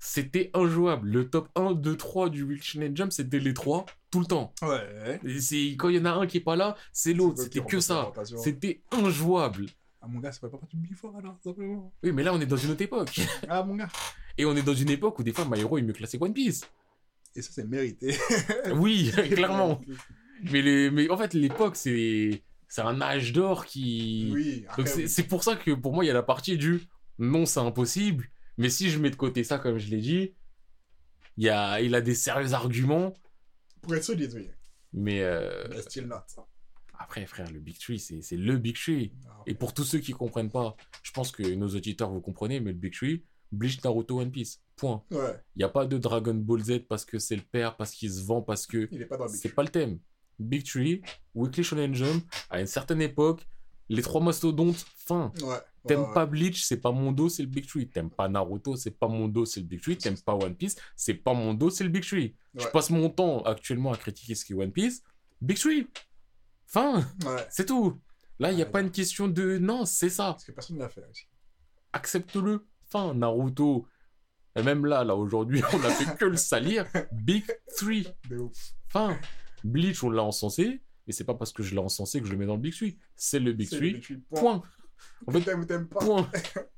C'était injouable. Le top 1, 2, 3 du Wheelchair Jump, c'était les trois, tout le temps. Ouais. Et c'est, quand il y en a un qui est pas là, c'est l'autre. C'était que ça. C'était injouable. Ah, mon gars, ça fait pas partie du Big Four alors, simplement. Oui, mais là, on est dans une autre époque. Ah, mon gars. Et on est dans une époque où des fois, My Hero est mieux classé que One Piece. Et ça, c'est mérité. Oui, clairement. Mais, les, mais en fait, l'époque, c'est, c'est un âge d'or qui. Oui. Donc c'est oui. pour ça que pour moi, il y a la partie du non, c'est impossible. Mais si je mets de côté ça, comme je l'ai dit, il, y a, il a des sérieux arguments. Pour être solide, oui. Mais euh, Mais still not. après, frère, le Big Tree, c'est c'est le Big Tree. Ah, Et pour tous ceux qui comprennent pas, je pense que nos auditeurs vous comprenez, mais le Big Tree, Bleach, Naruto, One Piece. Point. Ouais. Il n'y a pas de Dragon Ball Z parce que c'est le père, parce qu'il se vend, parce que c'est pas le thème. Big Tree, Weekly Shonen Jump, à une certaine époque, les trois mastodontes, fin. Ouais. T'aimes Ouais, ouais. pas Bleach, c'est pas mon dos, c'est le Big Tree. T'aimes pas Naruto, c'est pas mon dos, c'est le Big Tree. T'aimes pas One Piece, c'est pas mon dos, c'est le Big Tree. Je Ouais. passe mon temps actuellement à critiquer ce qui est One Piece. Big Tree. Fin, Ouais. c'est tout. Là, il n'y a Ouais. pas une question de non, c'est ça. Parce que personne ne l'a fait aussi. Accepte-le. Fin, Naruto. Et même là, là, aujourd'hui, on a fait que le salir. Big Three. De ouf. Fin. Bleach, on l'a encensé. Mais c'est pas parce que je l'ai encensé que je le mets dans le Big Three. C'est le Big Three. Point. Point. En fait, ou pas. Point.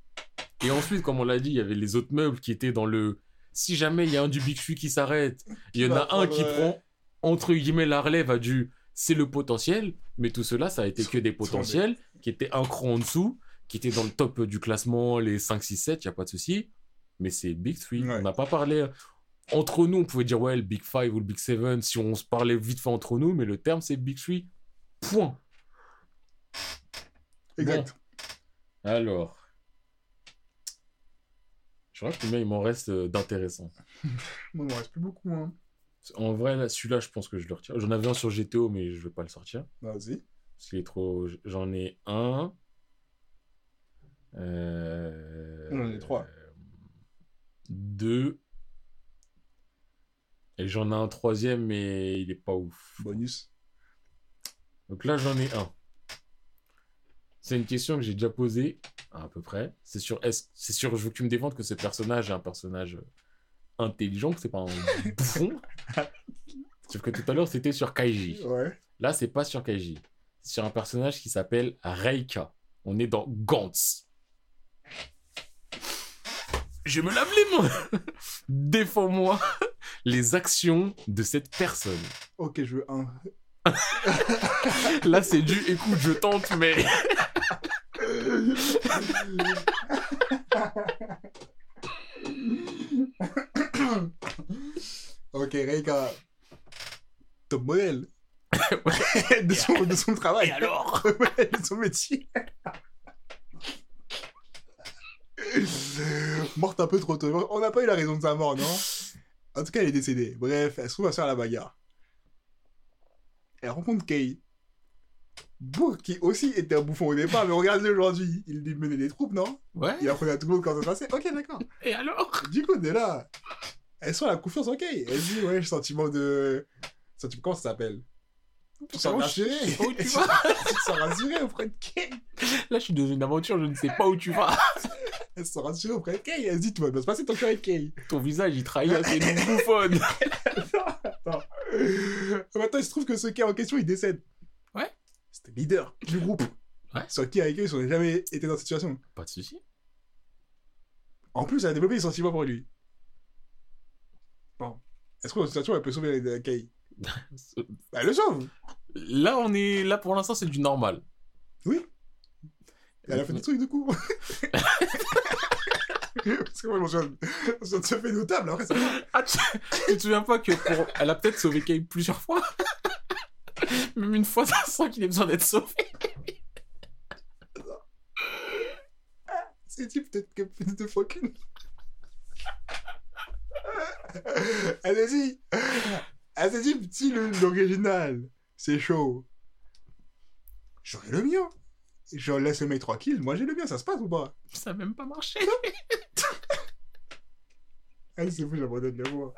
Et ensuite, comme on l'a dit, il y avait les autres meubles qui étaient dans le. Si jamais il y a un du Big Tree qui s'arrête, il y en a un qui prend, entre guillemets, la relève à du. C'est le potentiel. Mais tout cela, ça a été que des potentiels qui étaient un cran en dessous, qui étaient dans le top du classement, les 5, 6, 7, il n'y a pas de souci. Mais c'est Big Three. Ouais. On n'a pas parlé. Entre nous, on pouvait dire, ouais, le Big Five ou le Big Seven, si on se parlait vite fait entre nous, mais le terme, c'est Big Three. Point. Exact. Alors. Je vois combien il m'en reste euh, d'intéressant. Moi, il m'en reste plus beaucoup, hein. En vrai, là, celui-là, je pense que je le retire. J'en avais un sur GTO, mais je vais pas le sortir. Vas-y. Parce qu'il est trop. J'en ai un. Euh... J'en ai trois. Euh, Deux. Et j'en ai un troisième, mais il est pas ouf. Bonus. Donc là, j'en ai un. C'est une question que j'ai déjà posée, à peu près. C'est sur, est-ce, c'est sur, je veux que tu me défendes que ce personnage est un personnage intelligent, que c'est pas un bouffon. Sauf que tout à l'heure, c'était sur Kaiji. Ouais. Là, c'est pas sur Kaiji. C'est sur un personnage qui s'appelle Reika. On est dans Gantz. Je me lave les mains. Défends-moi les actions de cette personne. Ok, je veux un. Là, c'est du écoute, je tente, mais. ok, Reika. Top modèle. de, son, de son travail. Et alors? De son métier. Morte un peu trop tôt. On n'a pas eu la raison de sa mort, non? En tout cas, elle est décédée. Bref, elle se trouve à se faire la bagarre. Elle rencontre Kay. Bourg, qui aussi était un bouffon au départ, mais regarde-le aujourd'hui. Il lui menait des troupes, non? Ouais. Il apprenait à tout le monde quand ça se passait. Ok, d'accord. Et alors? Du coup, dès là, elle sent la confiance en Kay. Elle dit, ouais, sentiment de. Sentiment, comment ça s'appelle? Tu sens rassuré. je sais pas où tu tu vas. te sens rassuré auprès de Kay. Là, je suis dans une aventure, je ne sais pas où tu vas. Elle se sent rassurée auprès de Kay. Elle se dit, tout va bien se passer je suis avec Kay. Ton visage, il trahit, c'est une bouffonne. Attends. Maintenant, il se trouve que ce Kay en question, il décède. Ouais. C'était le leader du groupe. Ouais. Sur qui, avec eux, ils n'ont jamais été dans cette situation. Pas de souci. En plus, elle a développé des sentiments pour lui. Bon. Est-ce que dans cette situation, elle peut sauver Kay? Bah, Elle le sauve. Là, on est. Là, pour l'instant, c'est du normal. Oui. Elle a fait des trucs, du coup. Parce que moi, je m'en souviens souviens de ce fait notable. Après. Ah, tu, tu te souviens pas que pour... Elle a peut-être sauvé Kay plusieurs fois? Même une fois, ça sent qu'il a besoin d'être sauvé. C'est dit peut-être que plus de fois qu'une. Allez-y. Dit, petit l'original, c'est chaud. J'aurai le mien. Je laisse le mec tranquille, moi j'ai le mien, ça se passe ou pas? Ça a même pas marché. Ah, c'est fou, j'abandonne le fois.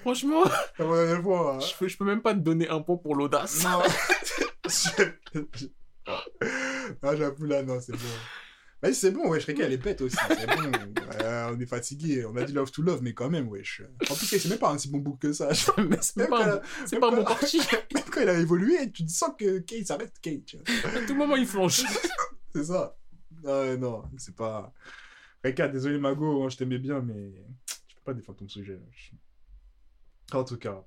Franchement, J'abandonne le fois. hein. je peux, je peux même pas te donner un point pour l'audace. Non. Je- non, j'avoue, là, non, c'est bon. Vas-y, c'est bon, wesh, Reka, elle est bête aussi. C'est bon. Euh, on est fatigué. On a dit love to love, mais quand même, wesh. En plus, c'est même pas un si bon book que ça. C'est Même pas, un- pas un bon parti. même quand il a évolué, tu sens que Kate, ça reste Kate. tu vois. À tout moment, il flanche. C'est ça. Non, non, c'est pas. Reka, désolé, Mago, hein, je t'aimais bien, mais je peux pas défendre ton sujet. wesh. En tout cas.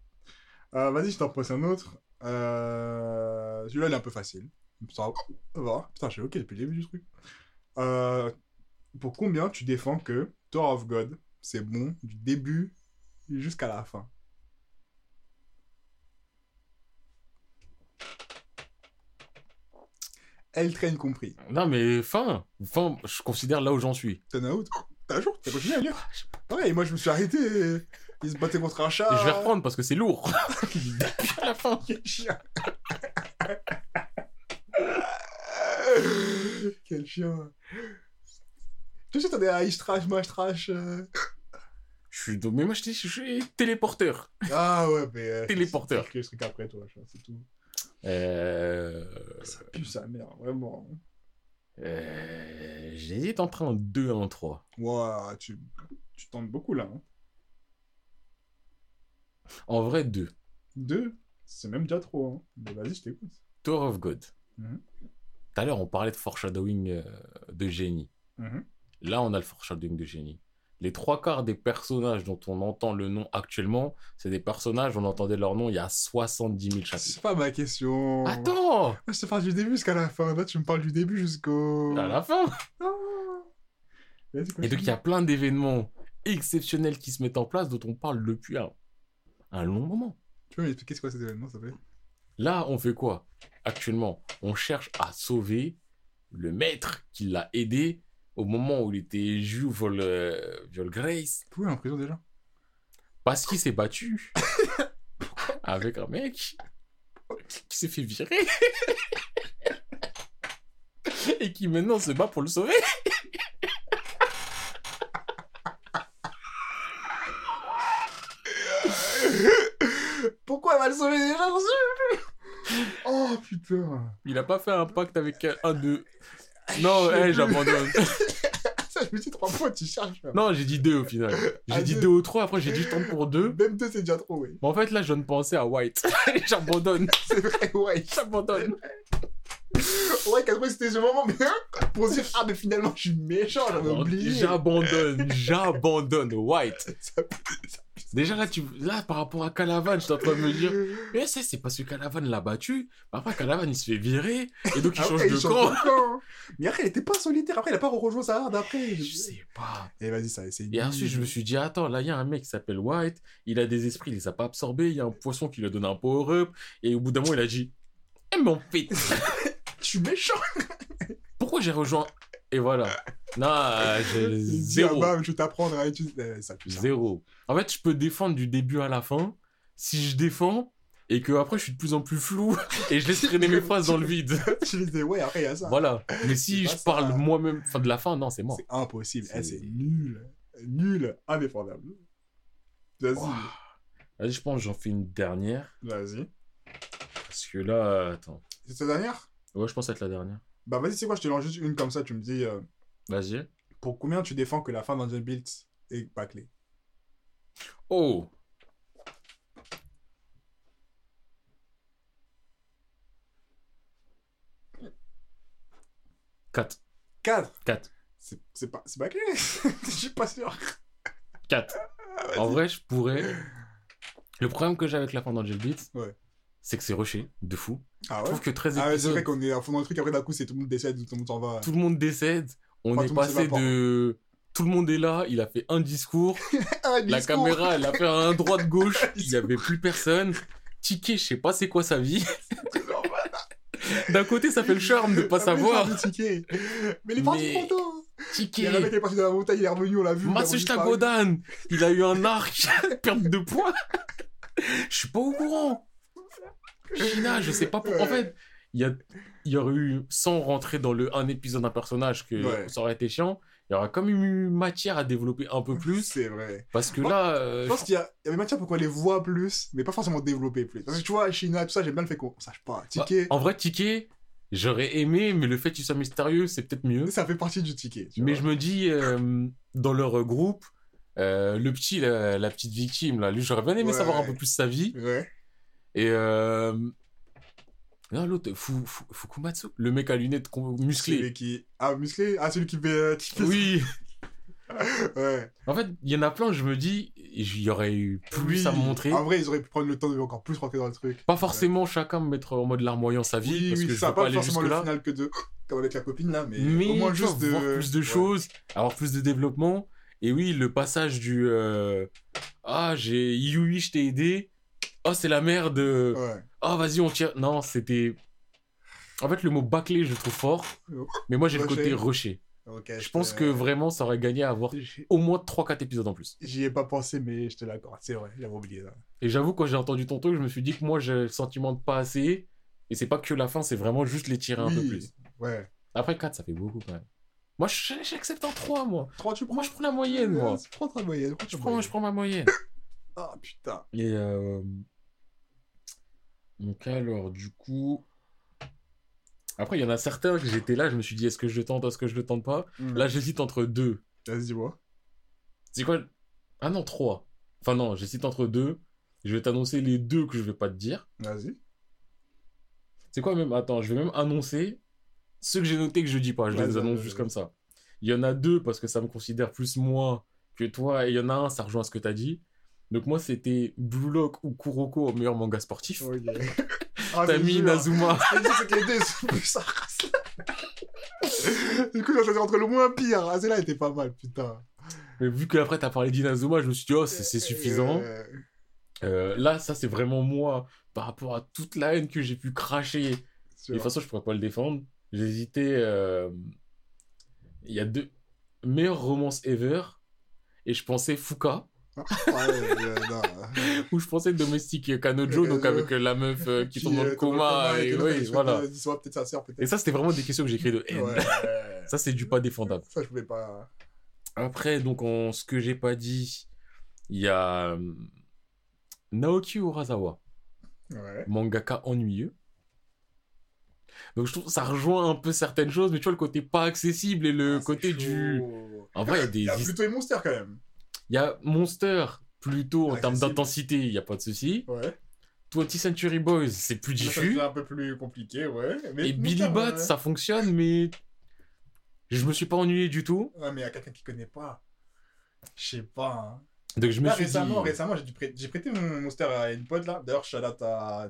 Euh, Vas-y, je t'en pose un autre. Euh... Celui-là, il est un peu facile. Ça va. Putain, je suis ok depuis le début du truc. Euh, Pour combien tu défends que Tower of God, c'est bon du début jusqu'à la fin? Elle traîne compris. Non, mais fin. Fin, je considère là où j'en suis. T'en as toi? T'as un jour T'as continué à lire? Ouais, et moi je me suis arrêté. et Il se battait contre un chat. Et je vais reprendre parce que c'est lourd. Depuis la fin. Quel chien Tu sais, t'as des ice trash, mash trash. euh. Je suis. Mais moi, je dis, je suis téléporteur. Ah ouais, mais. euh, Téléporteur. que je truc après toi, c'est tout. Euh... Ça pue sa mère, vraiment. euh... J'hésite entre un 2 et un 3. Ouah, tu, tu tentes beaucoup là. Hein. En vrai, 2. Deux, c'est même déjà trop. Hein. Mais vas-y, je t'écoute. Tower of God. Mhm. Tout à l'heure, on parlait de foreshadowing euh, de génie. Mhm. Là, on a le foreshadowing de génie. Les trois quarts des personnages dont on entend le nom actuellement, c'est des personnages, on entendait leur nom il y a 70 000 chapitres. C'est pas ma question. Attends Je te parle du début jusqu'à la fin. Là, tu me parles du début jusqu'au. À la fin Ah. Et donc, il y a plein d'événements exceptionnels qui se mettent en place dont on parle depuis un, un long moment. Tu peux m'expliquer c'est quoi cet événement, te plaît Là, on fait quoi? Actuellement, on cherche à sauver le maître qui l'a aidé au moment où il était juif vol, euh, Grace. Pourquoi il est en prison déjà? Parce qu'il s'est battu avec un mec qui s'est fait virer et qui maintenant se bat pour le sauver. Pourquoi elle va le sauver déjà dessus Oh putain Il a pas fait un pacte avec un de... Non, hey, j'abandonne. Ça, je me dis trois fois, tu cherches. là. Non, j'ai dit deux au final. J'ai Ah, dit deux. deux ou trois, après j'ai dit je tente pour deux. Même deux, c'est déjà trop, oui. Mais en fait, là, je viens de penser à White. J'abandonne. C'est vrai, ouais. J'abandonne. Ouais, qu'après, c'était ce moment, mais hein, pour se dire, ah, mais finalement, je suis méchant, j'avais oublié. J'abandonne. J'abandonne. White. Déjà, là, tu... là, par rapport à Calavan, je suis en train de me dire. Mais ça, c'est parce que Calavan l'a battu. Mais Après, Calavan, il se fait virer. Et donc, il Après, change de change camp. camp. Mais après, il était pas solitaire. Après, il a pas rejoint sa horde après. Je sais pas. Et vas-y, ça. Et ensuite, je me suis dit, attends, là, il y a un mec qui s'appelle White. Il a des esprits, il les a pas absorbés. Il y a un poisson qui lui a donné un power-up. Et au bout d'un moment, il a dit, eh, en fait, Je suis méchant. pourquoi j'ai rejoint Et voilà. Non, euh, j'ai zéro. bah, je vais t'apprendre à utiliser. Ça pue. ça. Zéro. En fait, je peux défendre du début à la fin. Si je défends et que après je suis de plus en plus flou et je laisse traîner mes phrases dans le vide. Je lui disais, ouais, après, il y a ça. Voilà. Mais si je ça. parle moi-même, enfin de la fin, non, c'est mort. C'est impossible. Eh, C'est- nul. Nul. Indéfendable. Vas-y. Ouah. Vas-y, je pense j'en fais une dernière. Vas-y. Parce que là, attends. C'est ta dernière? Ouais, je pense être la dernière. Bah, vas-y, c'est quoi Je te lance juste une comme ça. Tu me dis, euh, Vas-y. pour combien tu défends que la fin d'Angel Build est bâclée? Oh 4. 4 4. C'est c'est pas, c'est bâclé? Je suis pas sûr. 4. En vrai, je pourrais. Le problème que j'ai avec la fin d'Angel Beats, Ouais. C'est que c'est rushé, de fou. Ah Je trouve que 13 Ah ouais, c'est épisodes, vrai qu'on est à fond dans le truc. Après, d'un coup, c'est tout le monde décède, tout le monde s'en va. tout le monde décède. On Enfin, est passé de. Tout le monde est là, il a fait un discours. Ah, La discours. caméra, elle a fait un droite-gauche. Il n'y avait plus personne. Ticket, je sais pas c'est quoi sa vie? D'un côté, ça fait le charme de pas savoir. un ticket. Mais il est parti Mais- tôt. Il y a un mec Ticket. qui est parti dans la montagne, il est revenu, on l'a vu. Matsushita. Godan, il a eu un arc, perte de poids. Je suis pas au courant. China, je sais pas pourquoi. En fait, il y, a, y aurait eu, sans rentrer dans le un épisode d'un personnage, que Ouais. ça aurait été chiant, il y aurait quand même eu matière à développer un peu plus. C'est vrai. Parce que Moi, là, euh, Je pense qu'il y, y avait matière pour qu'on les voit plus, mais pas forcément développer plus. Parce que tu vois, China, tout ça, j'aime bien le fait qu'on sache pas. Ticket, en vrai, Ticket, j'aurais aimé, mais le fait qu'il soit mystérieux, c'est peut-être mieux. ça fait partie du ticket. tu Mais vois. je me dis, euh, dans leur euh, groupe, euh, le petit, la, la petite victime, là, lui, j'aurais bien aimé Ouais. savoir un peu plus sa vie. Ouais. Et euh... non, l'autre, Fu- Fu- Fukumatsu, le mec à lunettes. Celui qui. Ah, musclé? Ah, celui qui fait. euh, qui fait- Oui. Ouais. En fait, il y en a plein, je me dis, il y aurait eu plus Oui. à me montrer. En vrai, ils auraient pu prendre le temps de encore plus rentrer dans le truc. Pas forcément chacun me mettre en mode larmoyant sa vie, Oui, parce oui, que je ça veux pas pas aller forcément le jusque-là. final que de. Comme avec la copine là, mais, Mais au moins juste de. voir plus de Ouais. choses, avoir plus de développement. Et oui, le passage du euh, Ah, j'ai Yui, je t'ai aidé. Oh, c'est la merde. Ouais. Ah, vas-y, on tire. Non, c'était. En fait, le mot bâclé, je trouve fort. Oh. Mais moi, j'ai le côté rushé. Ok, Je pense que vraiment, ça aurait gagné à avoir au moins 3-4 épisodes en plus. J'y ai pas pensé, mais je te l'accorde. C'est vrai, j'avais oublié ça. Et j'avoue, quand j'ai entendu ton truc, je me suis dit que moi, j'ai le sentiment de pas assez. Et c'est pas que la fin, c'est vraiment juste les tirer un peu plus. Ouais. Après, 4, ça fait beaucoup quand même. Moi, j'accepte en 3, moi. 3, tu prends Moi, je prends la moyenne, moi. Je prends ta moyenne. Je prends, je prends ma moyenne. Ah putain. Et euh... Donc alors, du coup... Après, il y en a certains que j'étais là, je me suis dit, est-ce que je le tente, est-ce que je le tente pas? Là, j'hésite entre deux. Vas-y, dis-moi. C'est quoi? Ah non, trois. Enfin non, j'hésite entre deux. Je vais t'annoncer les deux que je vais pas te dire. Vas-y. C'est quoi même? Attends, je vais même annoncer ceux que j'ai notés que je dis pas. Je les annonce juste comme ça. Il y en a deux parce que ça me considère plus moi que toi. Et il y en a un, ça rejoint ce que t'as dit. Donc moi, c'était Blue Lock ou Kuroko au meilleur manga sportif. Ok. Ah, T'as mis truc, c'est que les deux sont plus. Du coup, j'ai choisi entre le moins pire. Ah, celle-là était pas mal, putain. Mais vu qu'après t'as parlé d'Inazuma, je me suis dit, oh, c'est suffisant. Euh, Euh, là, ça, c'est vraiment moi par rapport à toute la haine que j'ai pu cracher. De toute façon, je pourrais pas le défendre. Hésité. euh, Il y a deux meilleures romances ever. Et je pensais Fuka. Ah, ouais, euh. Ou je pensais Domestic Kanojo, donc avec euh, la meuf euh, qui tombe dans euh, le coma. et Et, voilà. fait, euh, soit peut-être sa sœur, peut-être. Et ça, c'était vraiment des questions que j'ai écrites de haine. Ouais. Ça, c'est du pas défendable. Ça, je pouvais pas. Après, donc, en ce que j'ai pas dit, il y a euh, Naoki Urasawa. Ouais. mangaka ennuyeux. Donc je trouve que ça rejoint un peu certaines choses, mais tu vois le côté pas accessible et le Ah, côté du... En vrai, il y a des... Il y a plutôt les monsters quand même. Il y a Monster, plutôt en termes d'intensité, il n'y a pas de souci. Ouais. 20th Century Boys, c'est plus diffus. C'est un peu plus compliqué, ouais. Mais Et Billy Bat, ouais. ça fonctionne, mais... Je me suis pas ennuyé du tout. Ouais, mais il y a quelqu'un qui connaît pas. Je sais pas. Hein. Donc je me Là, suis récemment, dit... récemment j'ai prêté mon monster à une pote là. D'ailleurs, shout out à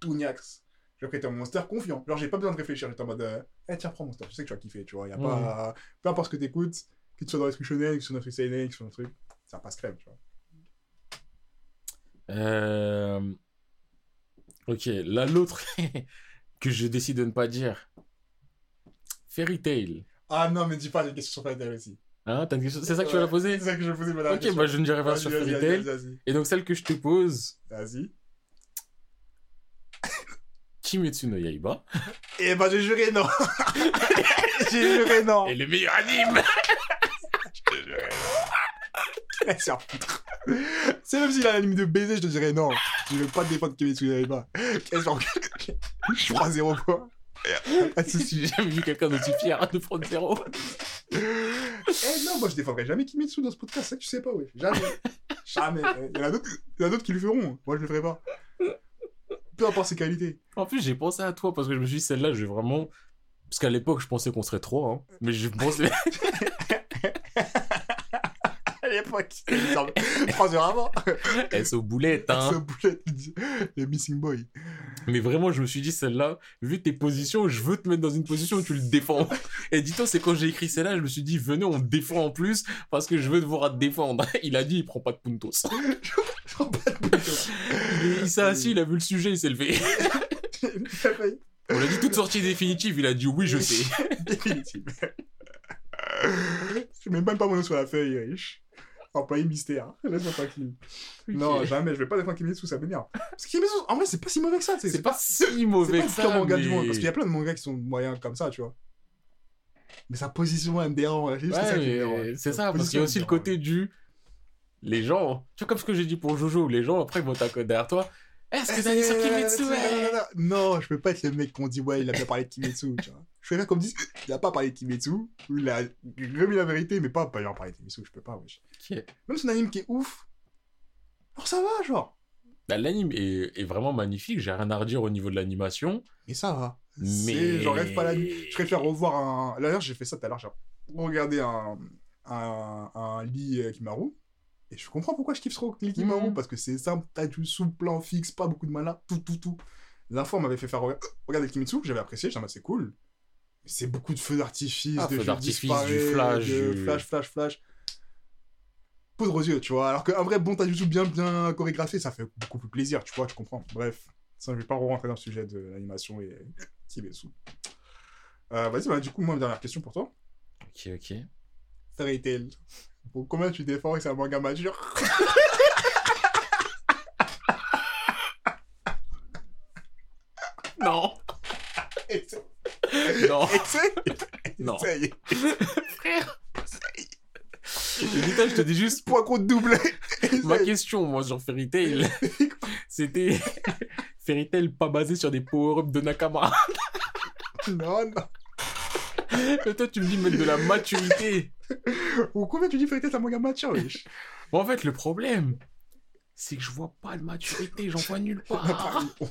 Touniax. J'ai prêté mon monster confiant. Genre, j'ai pas besoin de réfléchir. J'étais en mode, euh, eh tiens, prends mon monster. Je sais que tu vas kiffer, tu vois. Y a Mhm. pas... Peu importe ce que t'écoutes, que tu sois dans les trucs shonen, que tu sois dans les trucs seinen, que tu sois dans le truc, ça passe crème, tu vois. Euh... Ok, là l'autre que je décide de ne pas dire. Fairy Tail. Ah non, mais dis pas, j'ai une question sur Fairy Tail aussi. Hein, t'as une question- C'est ça que tu vas la poser? C'est ça que je vais poser, madame. Ok, bah je ne dirai pas sur Fairy Tail. Et donc celle que je te pose, vas-y. Kimetsu no Yaiba. Eh bah, j'ai juré non. j'ai juré non. Et le meilleur anime c'est un foutre. C'est même s'il a l'anime de baiser, je te dirais non. Je vais pas te défendre. Qu'est-ce que je prends zéro point. J'ai jamais vu quelqu'un d'aussi fier de prendre zéro. Eh non, moi je défendrai jamais Kimetsu dans ce podcast, ça tu sais pas, ouais. Jamais. Jamais. Il y en a d'autres il y en a d'autres qui le feront. Moi je le ferai pas. Peu importe ses qualités. En plus, j'ai pensé à toi parce que je me suis dit, celle-là, je vais vraiment. Parce qu'à l'époque, je pensais qu'on serait trois, hein. Mais je pensais. L'époque, trois heures avant. Boulettes, Ce hein. boulet, le Missing Boy. Mais vraiment, je me suis dit, celle-là, vu tes positions, je veux te mettre dans une position où tu le défends. Et dis-toi, c'est quand j'ai écrit celle-là, je me suis dit, venez, on défend en plus parce que je veux te voir te défendre. Il a dit, il prend pas de puntos. Je prends pas de bouton. Il, il s'est assis, il a vu le sujet, il s'est levé. On a dit toute sortie définitive, il a dit oui, je sais. Définitive. Je mets même pas mon nom sur la feuille, riche. Employé mystère. Laisse-moi tranquille. Non, jamais. Je vais pas défendre Kimetsu, ça m'énerve. Parce que Kimetsu, en vrai, c'est pas si mauvais que ça. tu sais. C'est pas si C'est mauvais pas que le ça. pire manga du monde. Parce qu'il y a plein de mangas qui sont moyens comme ça, tu vois. Mais sa position, elle me dérange. C'est Ouais, ça qui me mais dérange. c'est ça, parce qu'il y a aussi le côté du. Les gens, tu vois, comme ce que j'ai dit pour Jojo, les gens après ils vont t'accoter derrière toi. Est-ce que Eh, t'as dit sur Kimetsu non, ouais non, je peux pas être le mec qu'on dit, ouais, il a bien parlé de Kimetsu, tu vois. Je préfère qu'on me dise, il a pas parlé de Kimetsu, ou il a remis la vérité, mais pas, pas il a parlé de Kimetsu, je peux pas, wesh. Ok. Même son anime qui est ouf, alors ça va, genre. Bah, L'anime est, est vraiment magnifique, j'ai rien à redire au niveau de l'animation. Mais ça va. Mais. J'en rêve pas la nuit. Je préfère revoir un. D'ailleurs, j'ai fait ça tout à l'heure, j'ai regardé un, un, un lit euh, Kimaru. Et je comprends pourquoi je kiffe trop Kimaru, Mhm. parce que c'est simple, t'as du sous plan fixe, pas beaucoup de mana, tout, tout, tout. La fois, on m'avait fait faire rega- regarder Kimetsu, que j'avais apprécié, en mode, c'est cool. Mais c'est beaucoup de feux d'artifice, Ah, de feux d'artifice, du flash, de du- flash, flash, flash. Poudre aux yeux, tu vois. Alors qu'un vrai bon Tajutsu bien, bien chorégraphié, ça fait beaucoup plus plaisir, tu vois, tu comprends. Bref, ça, je vais pas rentrer dans le sujet de l'animation et Kimetsu. Euh, Vas-y, bah, du coup, moi, une dernière question pour toi. Ok, ok. Fairy Tail. Pour combien tu défends que c'est un manga mature Non Essaye. Non Essaye. Non. Essaye. Frère Putain, je te dis juste Point contre doublé. ma Essaye. question, moi, sur Fairy Tail. C'était Fairy Tail pas basé sur des power-ups de Nakama. Non, non. Mais toi, tu me dis mettre de la maturité. Ou combien tu dis Tail c'est un manga mature, wesh. Bon, en fait, le problème, c'est que je vois pas de maturité, j'en vois nulle part.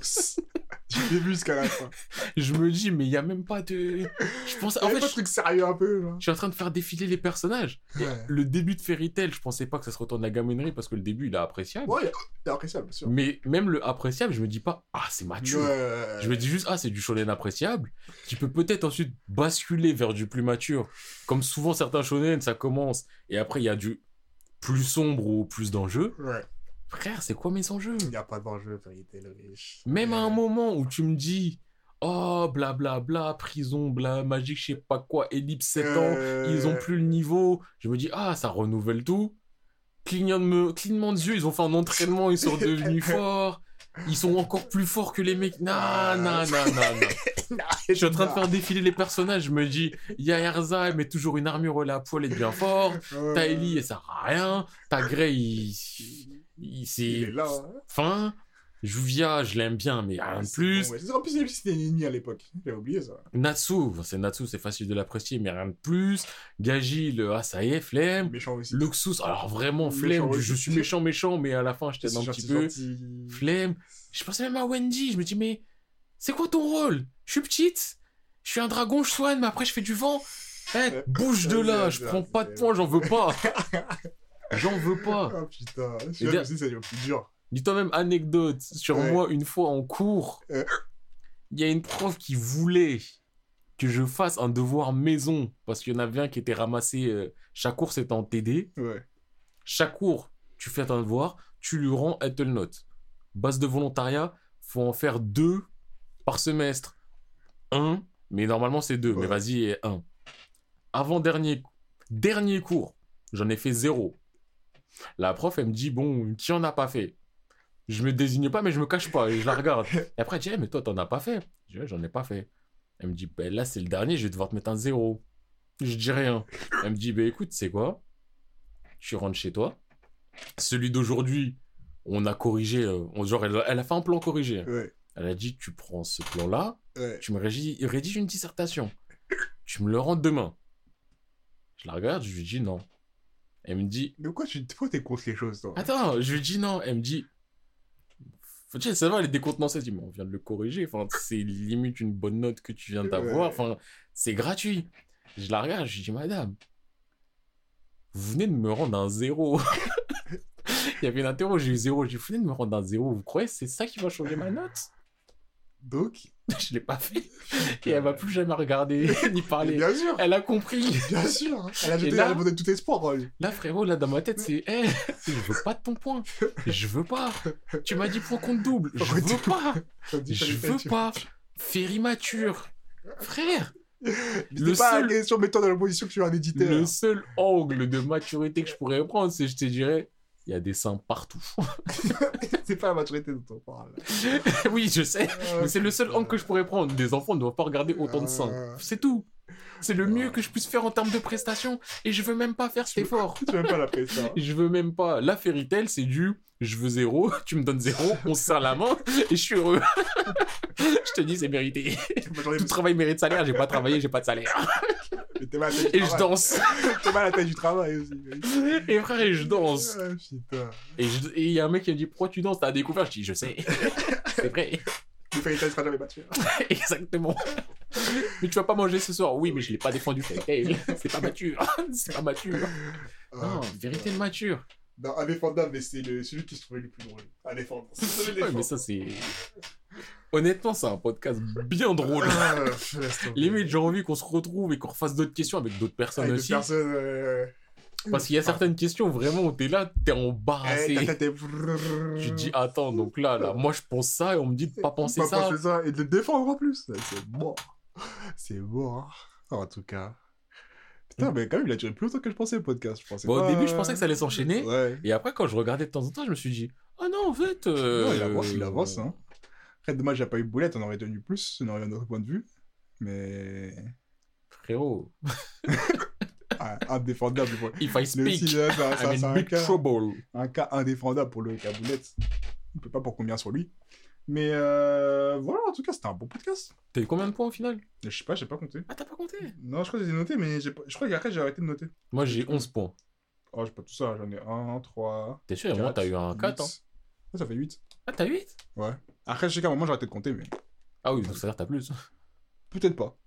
Du début jusqu'à la fin. Je me dis, mais il y a même pas de. Je pense. En fait, fait, pas de je... truc sérieux un peu, là. je suis en train de faire défiler les personnages. Ouais. Le début de Fairy Tail, je pensais pas que ça se retourne à la gaminerie parce que le début, il est appréciable. Ouais, c'est appréciable, bien sûr. Mais même le appréciable, je me dis pas, ah, c'est mature. Ouais. Je me dis juste, ah, c'est du shonen appréciable, qui peut peut-être ensuite basculer vers du plus mature. Comme souvent certains shonen, ça commence, et après il y a du plus sombre ou plus d'enjeux. Ouais. Frère, c'est quoi mes enjeux? Il n'y a pas d'enjeu, Fairy Tail, wesh. Même à un Ouais. moment où tu me dis, oh, blablabla, prison, bla, magique, je sais pas quoi, ellipse 7 ans, Euh, ils ont plus le niveau. Je me dis, ah, ça renouvelle tout. Clignement de, me- clignement de yeux, ils ont fait un entraînement, ils sont devenus forts. Ils sont encore plus forts que les mecs. Non, non, non, non, non. Je suis en train de faire défiler les personnages. Je me dis, il y a Erza, elle met toujours une armure, elle à poil, elle est bien forte. T'as Ellie, elle sert à rien. T'as Grey, il, il, Il c'est est là. hein. fin. Juvia, je l'aime bien, mais rien de C'est plus. bon, ouais. En plus, c'était une ennemie à l'époque. J'avais oublié ça. Natsu, c'est Natsu, c'est facile de l'apprécier, mais rien de plus. Gaji, le ah, ça y est, flemme. Méchant aussi. Luxus, alors vraiment Méchant flemme, aussi. je suis méchant, méchant, mais à la fin, je t'aide un petit peu. gentil. Flemme. Je pensais même à Wendy, je me dis, mais c'est quoi ton rôle? Je suis petite, je suis un dragon, je soigne, mais après je fais du vent. Eh, Euh, bouge de là, je prends pas de points, j'en veux pas. J'en veux pas. Oh putain. Aussi, le plus dur. Dis-toi même anecdote sur Ouais. moi une fois en cours. Euh. Il y a une prof qui voulait que je fasse un devoir maison parce qu'il y en avait un qui était ramassé. euh, chaque cours c'était en TD. Ouais. Chaque cours, tu fais un devoir, tu lui rends, elle te le note. Base de volontariat, faut en faire deux par semestre. Un, mais normalement c'est deux. Ouais. Mais vas-y, un. Avant dernier, dernier cours, j'en ai fait zéro. La prof, elle me dit bon, qui en a pas fait? Je me désigne pas, mais je me cache pas et je la regarde. Et après, elle dit Eh, mais toi, t'en as pas fait? Je dis Ouais, j'en ai pas fait. Elle me dit ben là, c'est le dernier, je vais devoir te mettre un zéro. Je dis rien. Elle me dit ben écoute, c'est quoi? Tu rentres chez toi. Celui d'aujourd'hui, on a corrigé. euh, on- genre, elle, elle a fait un plan corrigé. Ouais. Elle a dit tu prends ce plan-là, Ouais. tu me rédiges une dissertation. Tu me le rends demain. Je la regarde, je lui dis non. Elle me dit Mais pourquoi tu pourquoi t'es contre les choses, toi? Attends, je lui dis non. Elle me dit. Faut ça va, elle est décontenancée. Elle dit, mais on vient de le corriger. Enfin, c'est limite une bonne note que tu viens d'avoir. Enfin, c'est gratuit. Je la regarde, je lui dis, madame, vous venez de me rendre un zéro. Il y avait une interro, j'ai eu zéro. Je lui dis, vous venez de me rendre un zéro. Vous croyez que c'est ça qui va changer ma note? Donc, Je l'ai pas fait. Et elle va plus jamais regarder ni parler. bien sûr, Elle a compris. bien sûr. hein. Elle a jeté là- de tout espoir. Là, frérot, là, dans ma tête, c'est Eh, je veux pas de ton point. Je veux pas. Tu m'as dit point contre double. Je veux pas. Elle Je veux pas. Ferry mature. Frère, Le pas seul- dans la position que tu. Le seul angle de maturité que je pourrais prendre, c'est je te dirais, il y a des seins partout. c'est pas la maturité dont on parle. oui, je sais. Mais c'est le seul angle que je pourrais prendre. Des enfants ne doivent pas regarder autant de seins. Euh. C'est tout. C'est le mieux que je puisse faire en termes de prestations. Et je veux même pas faire cet effort. Tu veux pas la pression. Je veux même pas. La fairy tale, c'est du je veux zéro, tu me donnes zéro, on se serre la main et je suis heureux. je te dis, c'est mérité. Tout travail mérite salaire, j'ai pas travaillé, j'ai pas de salaire. T'es mal à la taille du Et je danse. T'es mal à la taille du travail aussi. Et frère, et je danse. Ah. Et et il y a un mec qui me dit, pourquoi tu danses? T'as découvert? Je dis, je sais. c'est vrai. Le fairy tale sera jamais battu. Exactement. Mais tu vas pas manger ce soir. Oui, mais je l'ai pas défendu. Tail. C'est pas mature. C'est pas mature. Non, vérité de mature. Non, indéfendable, mais c'est celui qui se trouvait le plus drôle. De Ouais, mais ça, c'est. Honnêtement, c'est un podcast bien drôle. Ah. Limite, j'ai envie qu'on se retrouve et qu'on refasse d'autres questions avec d'autres personnes Avec aussi. personnes. euh, Parce qu'il y a certaines questions, vraiment, où t'es là, t'es eh, embarrassé. Tu dis, attends, donc là, là, moi je pense ça et on me dit de pas penser Pas ça. penser ça et de le défendre en plus. C'est bon. C'est bon. En tout cas. Putain, mais quand même, il a duré plus longtemps que je pensais le podcast. Je pensais Bon, au début, je pensais que ça allait s'enchaîner. Ouais. Et après, quand je regardais de temps en temps, je me suis dit, ah non, en fait. euh, Non, il avance, il avance. Hein. Après, dommage, il n'y a pas eu boulette, on aurait tenu plus, on aurait eu un autre point de vue. Mais. Frérot, indéfendable. Pour... if I Le speak, I'm in un big cas, trouble. un cas indéfendable pour le cas boulette. On peut pas pour combien sur lui. Mais euh, voilà, en tout cas, c'était un bon podcast. T'as eu combien de points au final? Je sais pas, j'ai pas compté. Ah, t'as pas compté? Non, je crois que j'ai noté, mais pas- je crois qu'après, j'ai arrêté de noter. Moi, j'ai 11 points. Oh, j'ai pas tout ça, j'en ai 1, 3. T'es sûr, moi, t'as eu un 4. Hein? Ça fait 8. Ah, t'as 8 Ouais. Après, je sais qu'à un moment, j'ai arrêté de compter, mais Ah oui, donc ça veut dire que t'as plus. peut-être pas.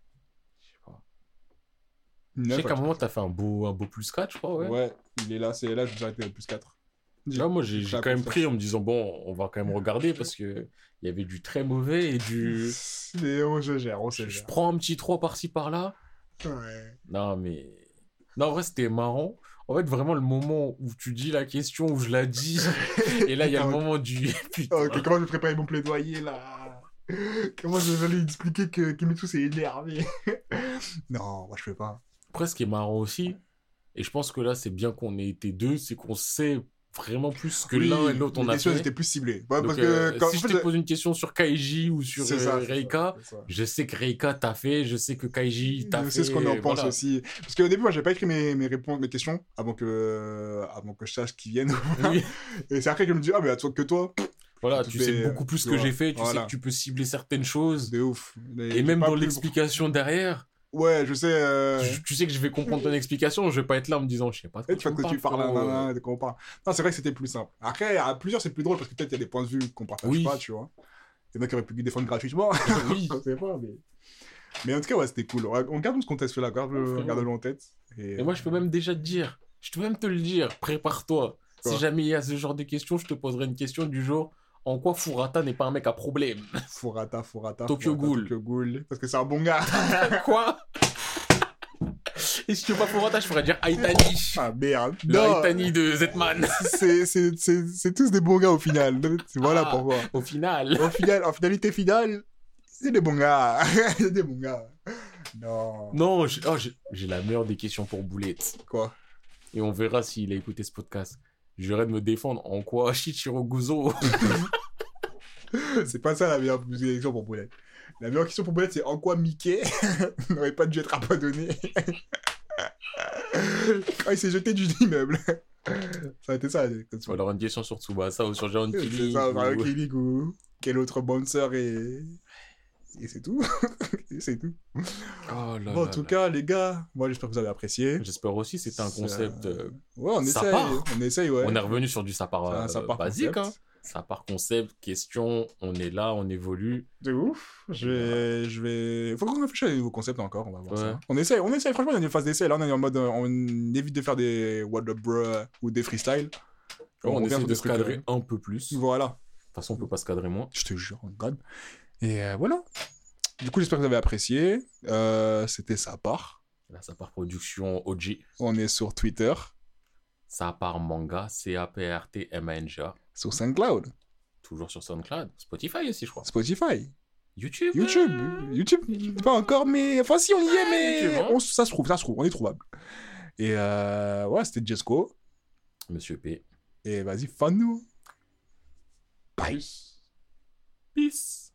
Je sais pas. Je 9, sais qu'à un moment, t'as fait un beau, un beau plus 4, je crois, ouais. ouais. il est là, c'est là, je vais arrêter à plus 4. Là, moi, j'ai quand même pris en me disant, bon, on va quand même regarder parce que il y avait du très mauvais et du. Mais on se gère, on se Je gère. prends un petit 3 par-ci par-là. Ouais. Non, mais. Non, en vrai, c'était marrant. En fait, vraiment, le moment où tu dis la question, où je la dis, et là, il y a le Ah, moment du. Putain. Ok, comment je vais préparer mon plaidoyer là? Comment je vais lui expliquer que Kimetsu s'est énervé Non, moi je fais pas. Après, ce qui est marrant aussi, et je pense que là, c'est bien qu'on ait été deux, c'est qu'on sait vraiment plus que Oui, l'un et l'autre on les a questions fait. étaient plus ciblées. Ouais, Donc, parce euh, que quand si je te pose une question sur Kaiji ou sur euh, ça, Reika, ça, je sais que Reika t'a fait, je sais que Kaiji t'a Je fait. sais ce qu'on en pense voilà. aussi. Parce qu'au début, moi, j'ai pas écrit mes, mes réponses, mes questions avant que, avant que je sache qui viennent. Oui. Et c'est après que je me dis, ah, mais à toi que toi, Voilà, Tu sais euh, beaucoup plus que j'ai fait, tu sais que tu peux cibler certaines choses. de ouf. Et même dans l'explication derrière, Ouais, je sais. euh, tu, tu sais que je vais comprendre ton explication, je vais pas être là en me disant, je sais pas Et quoi tu vois que tu parles, frérot. nanana, de quoi on parle. Non, c'est vrai que c'était plus simple. Après, à plusieurs, c'est plus drôle parce que peut-être il y a des points de vue qu'on partage Oui. pas, tu vois. Il y en a qui auraient pu défendre gratuitement. Oui. on sait pas, mais. Mais en tout cas, ouais, c'était cool. On garde ce contexte-là, garde-le garde-le en tête. Et, Et moi, je peux même déjà te dire, je peux même te le dire, prépare-toi. Si jamais il y a ce genre de questions, je te poserai une question du genre, en quoi Furata n'est pas un mec à problème? Furata, Furata. Tokyo Ghoul. Tokyo Ghoul. Parce que c'est un bon gars. Quoi? Et si tu veux pas Furata, je pourrais dire Aitani. ah merde. Le Non, Aitani de Zetman. c'est- tous des bons gars au final. Voilà Ah. pourquoi? Au final. Au final, en finalité finale, c'est des bons gars. c'est des bons gars. Non. Non, j'ai oh, j'ai la meilleure des questions pour Boulette. Quoi? Et on verra s'il a écouté ce podcast. J'irai de me défendre. En quoi? Shichiro Guzo C'est pas ça la meilleure question pour Boulette. La meilleure question pour Boulette, c'est en quoi Mickey n'aurait pas dû être abandonné? Quand il s'est jeté du immeuble. ça a été ça. Ou alors une question sur Tsubasa ou sur C'est Killing. ça, ou- Mario Killing ou quel autre bouncer et... Et c'est tout. C'est tout. Oh là Bon, en là tout là. cas, les gars, moi j'espère que vous avez apprécié. J'espère aussi c'était un Ça- concept. euh, Ouais, on Ça essaye. part. On essaye, ouais. On est revenu sur du Ça- euh, ça part basique. concept. Hein. Sapar concept, question, on est là, on évolue. De ouf. Je vais, je vais. Faut qu'on réfléchisse à des nouveaux concepts encore. On va voir Ouais. ça. On essaye, on essaye. Franchement, on est en phase d'essai. Là, on est en mode, euh, on évite de faire des what the bruh ou des freestyles. on, revient essaie de se cadrer un peu plus. De toute Voilà. façon, on peut pas se cadrer moins. Je te jure, on God. Et euh, voilà. Du coup, j'espère que vous avez apprécié. Euh, C'était ça part. Là, Sapar production OG. On est sur Twitter, Sapar manga, C-A-P-R-T-M-A-N-G-A. sur SoundCloud, Toujours sur SoundCloud. Spotify aussi, je crois. Spotify. YouTube. YouTube, YouTube, pas encore, mais enfin si on y est, mais YouTube, hein. on- ça se trouve, ça se trouve, on est trouvable. Et euh, ouais, c'était Jesco. Monsieur P. Et vas-y, fan nous. Bye. Peace.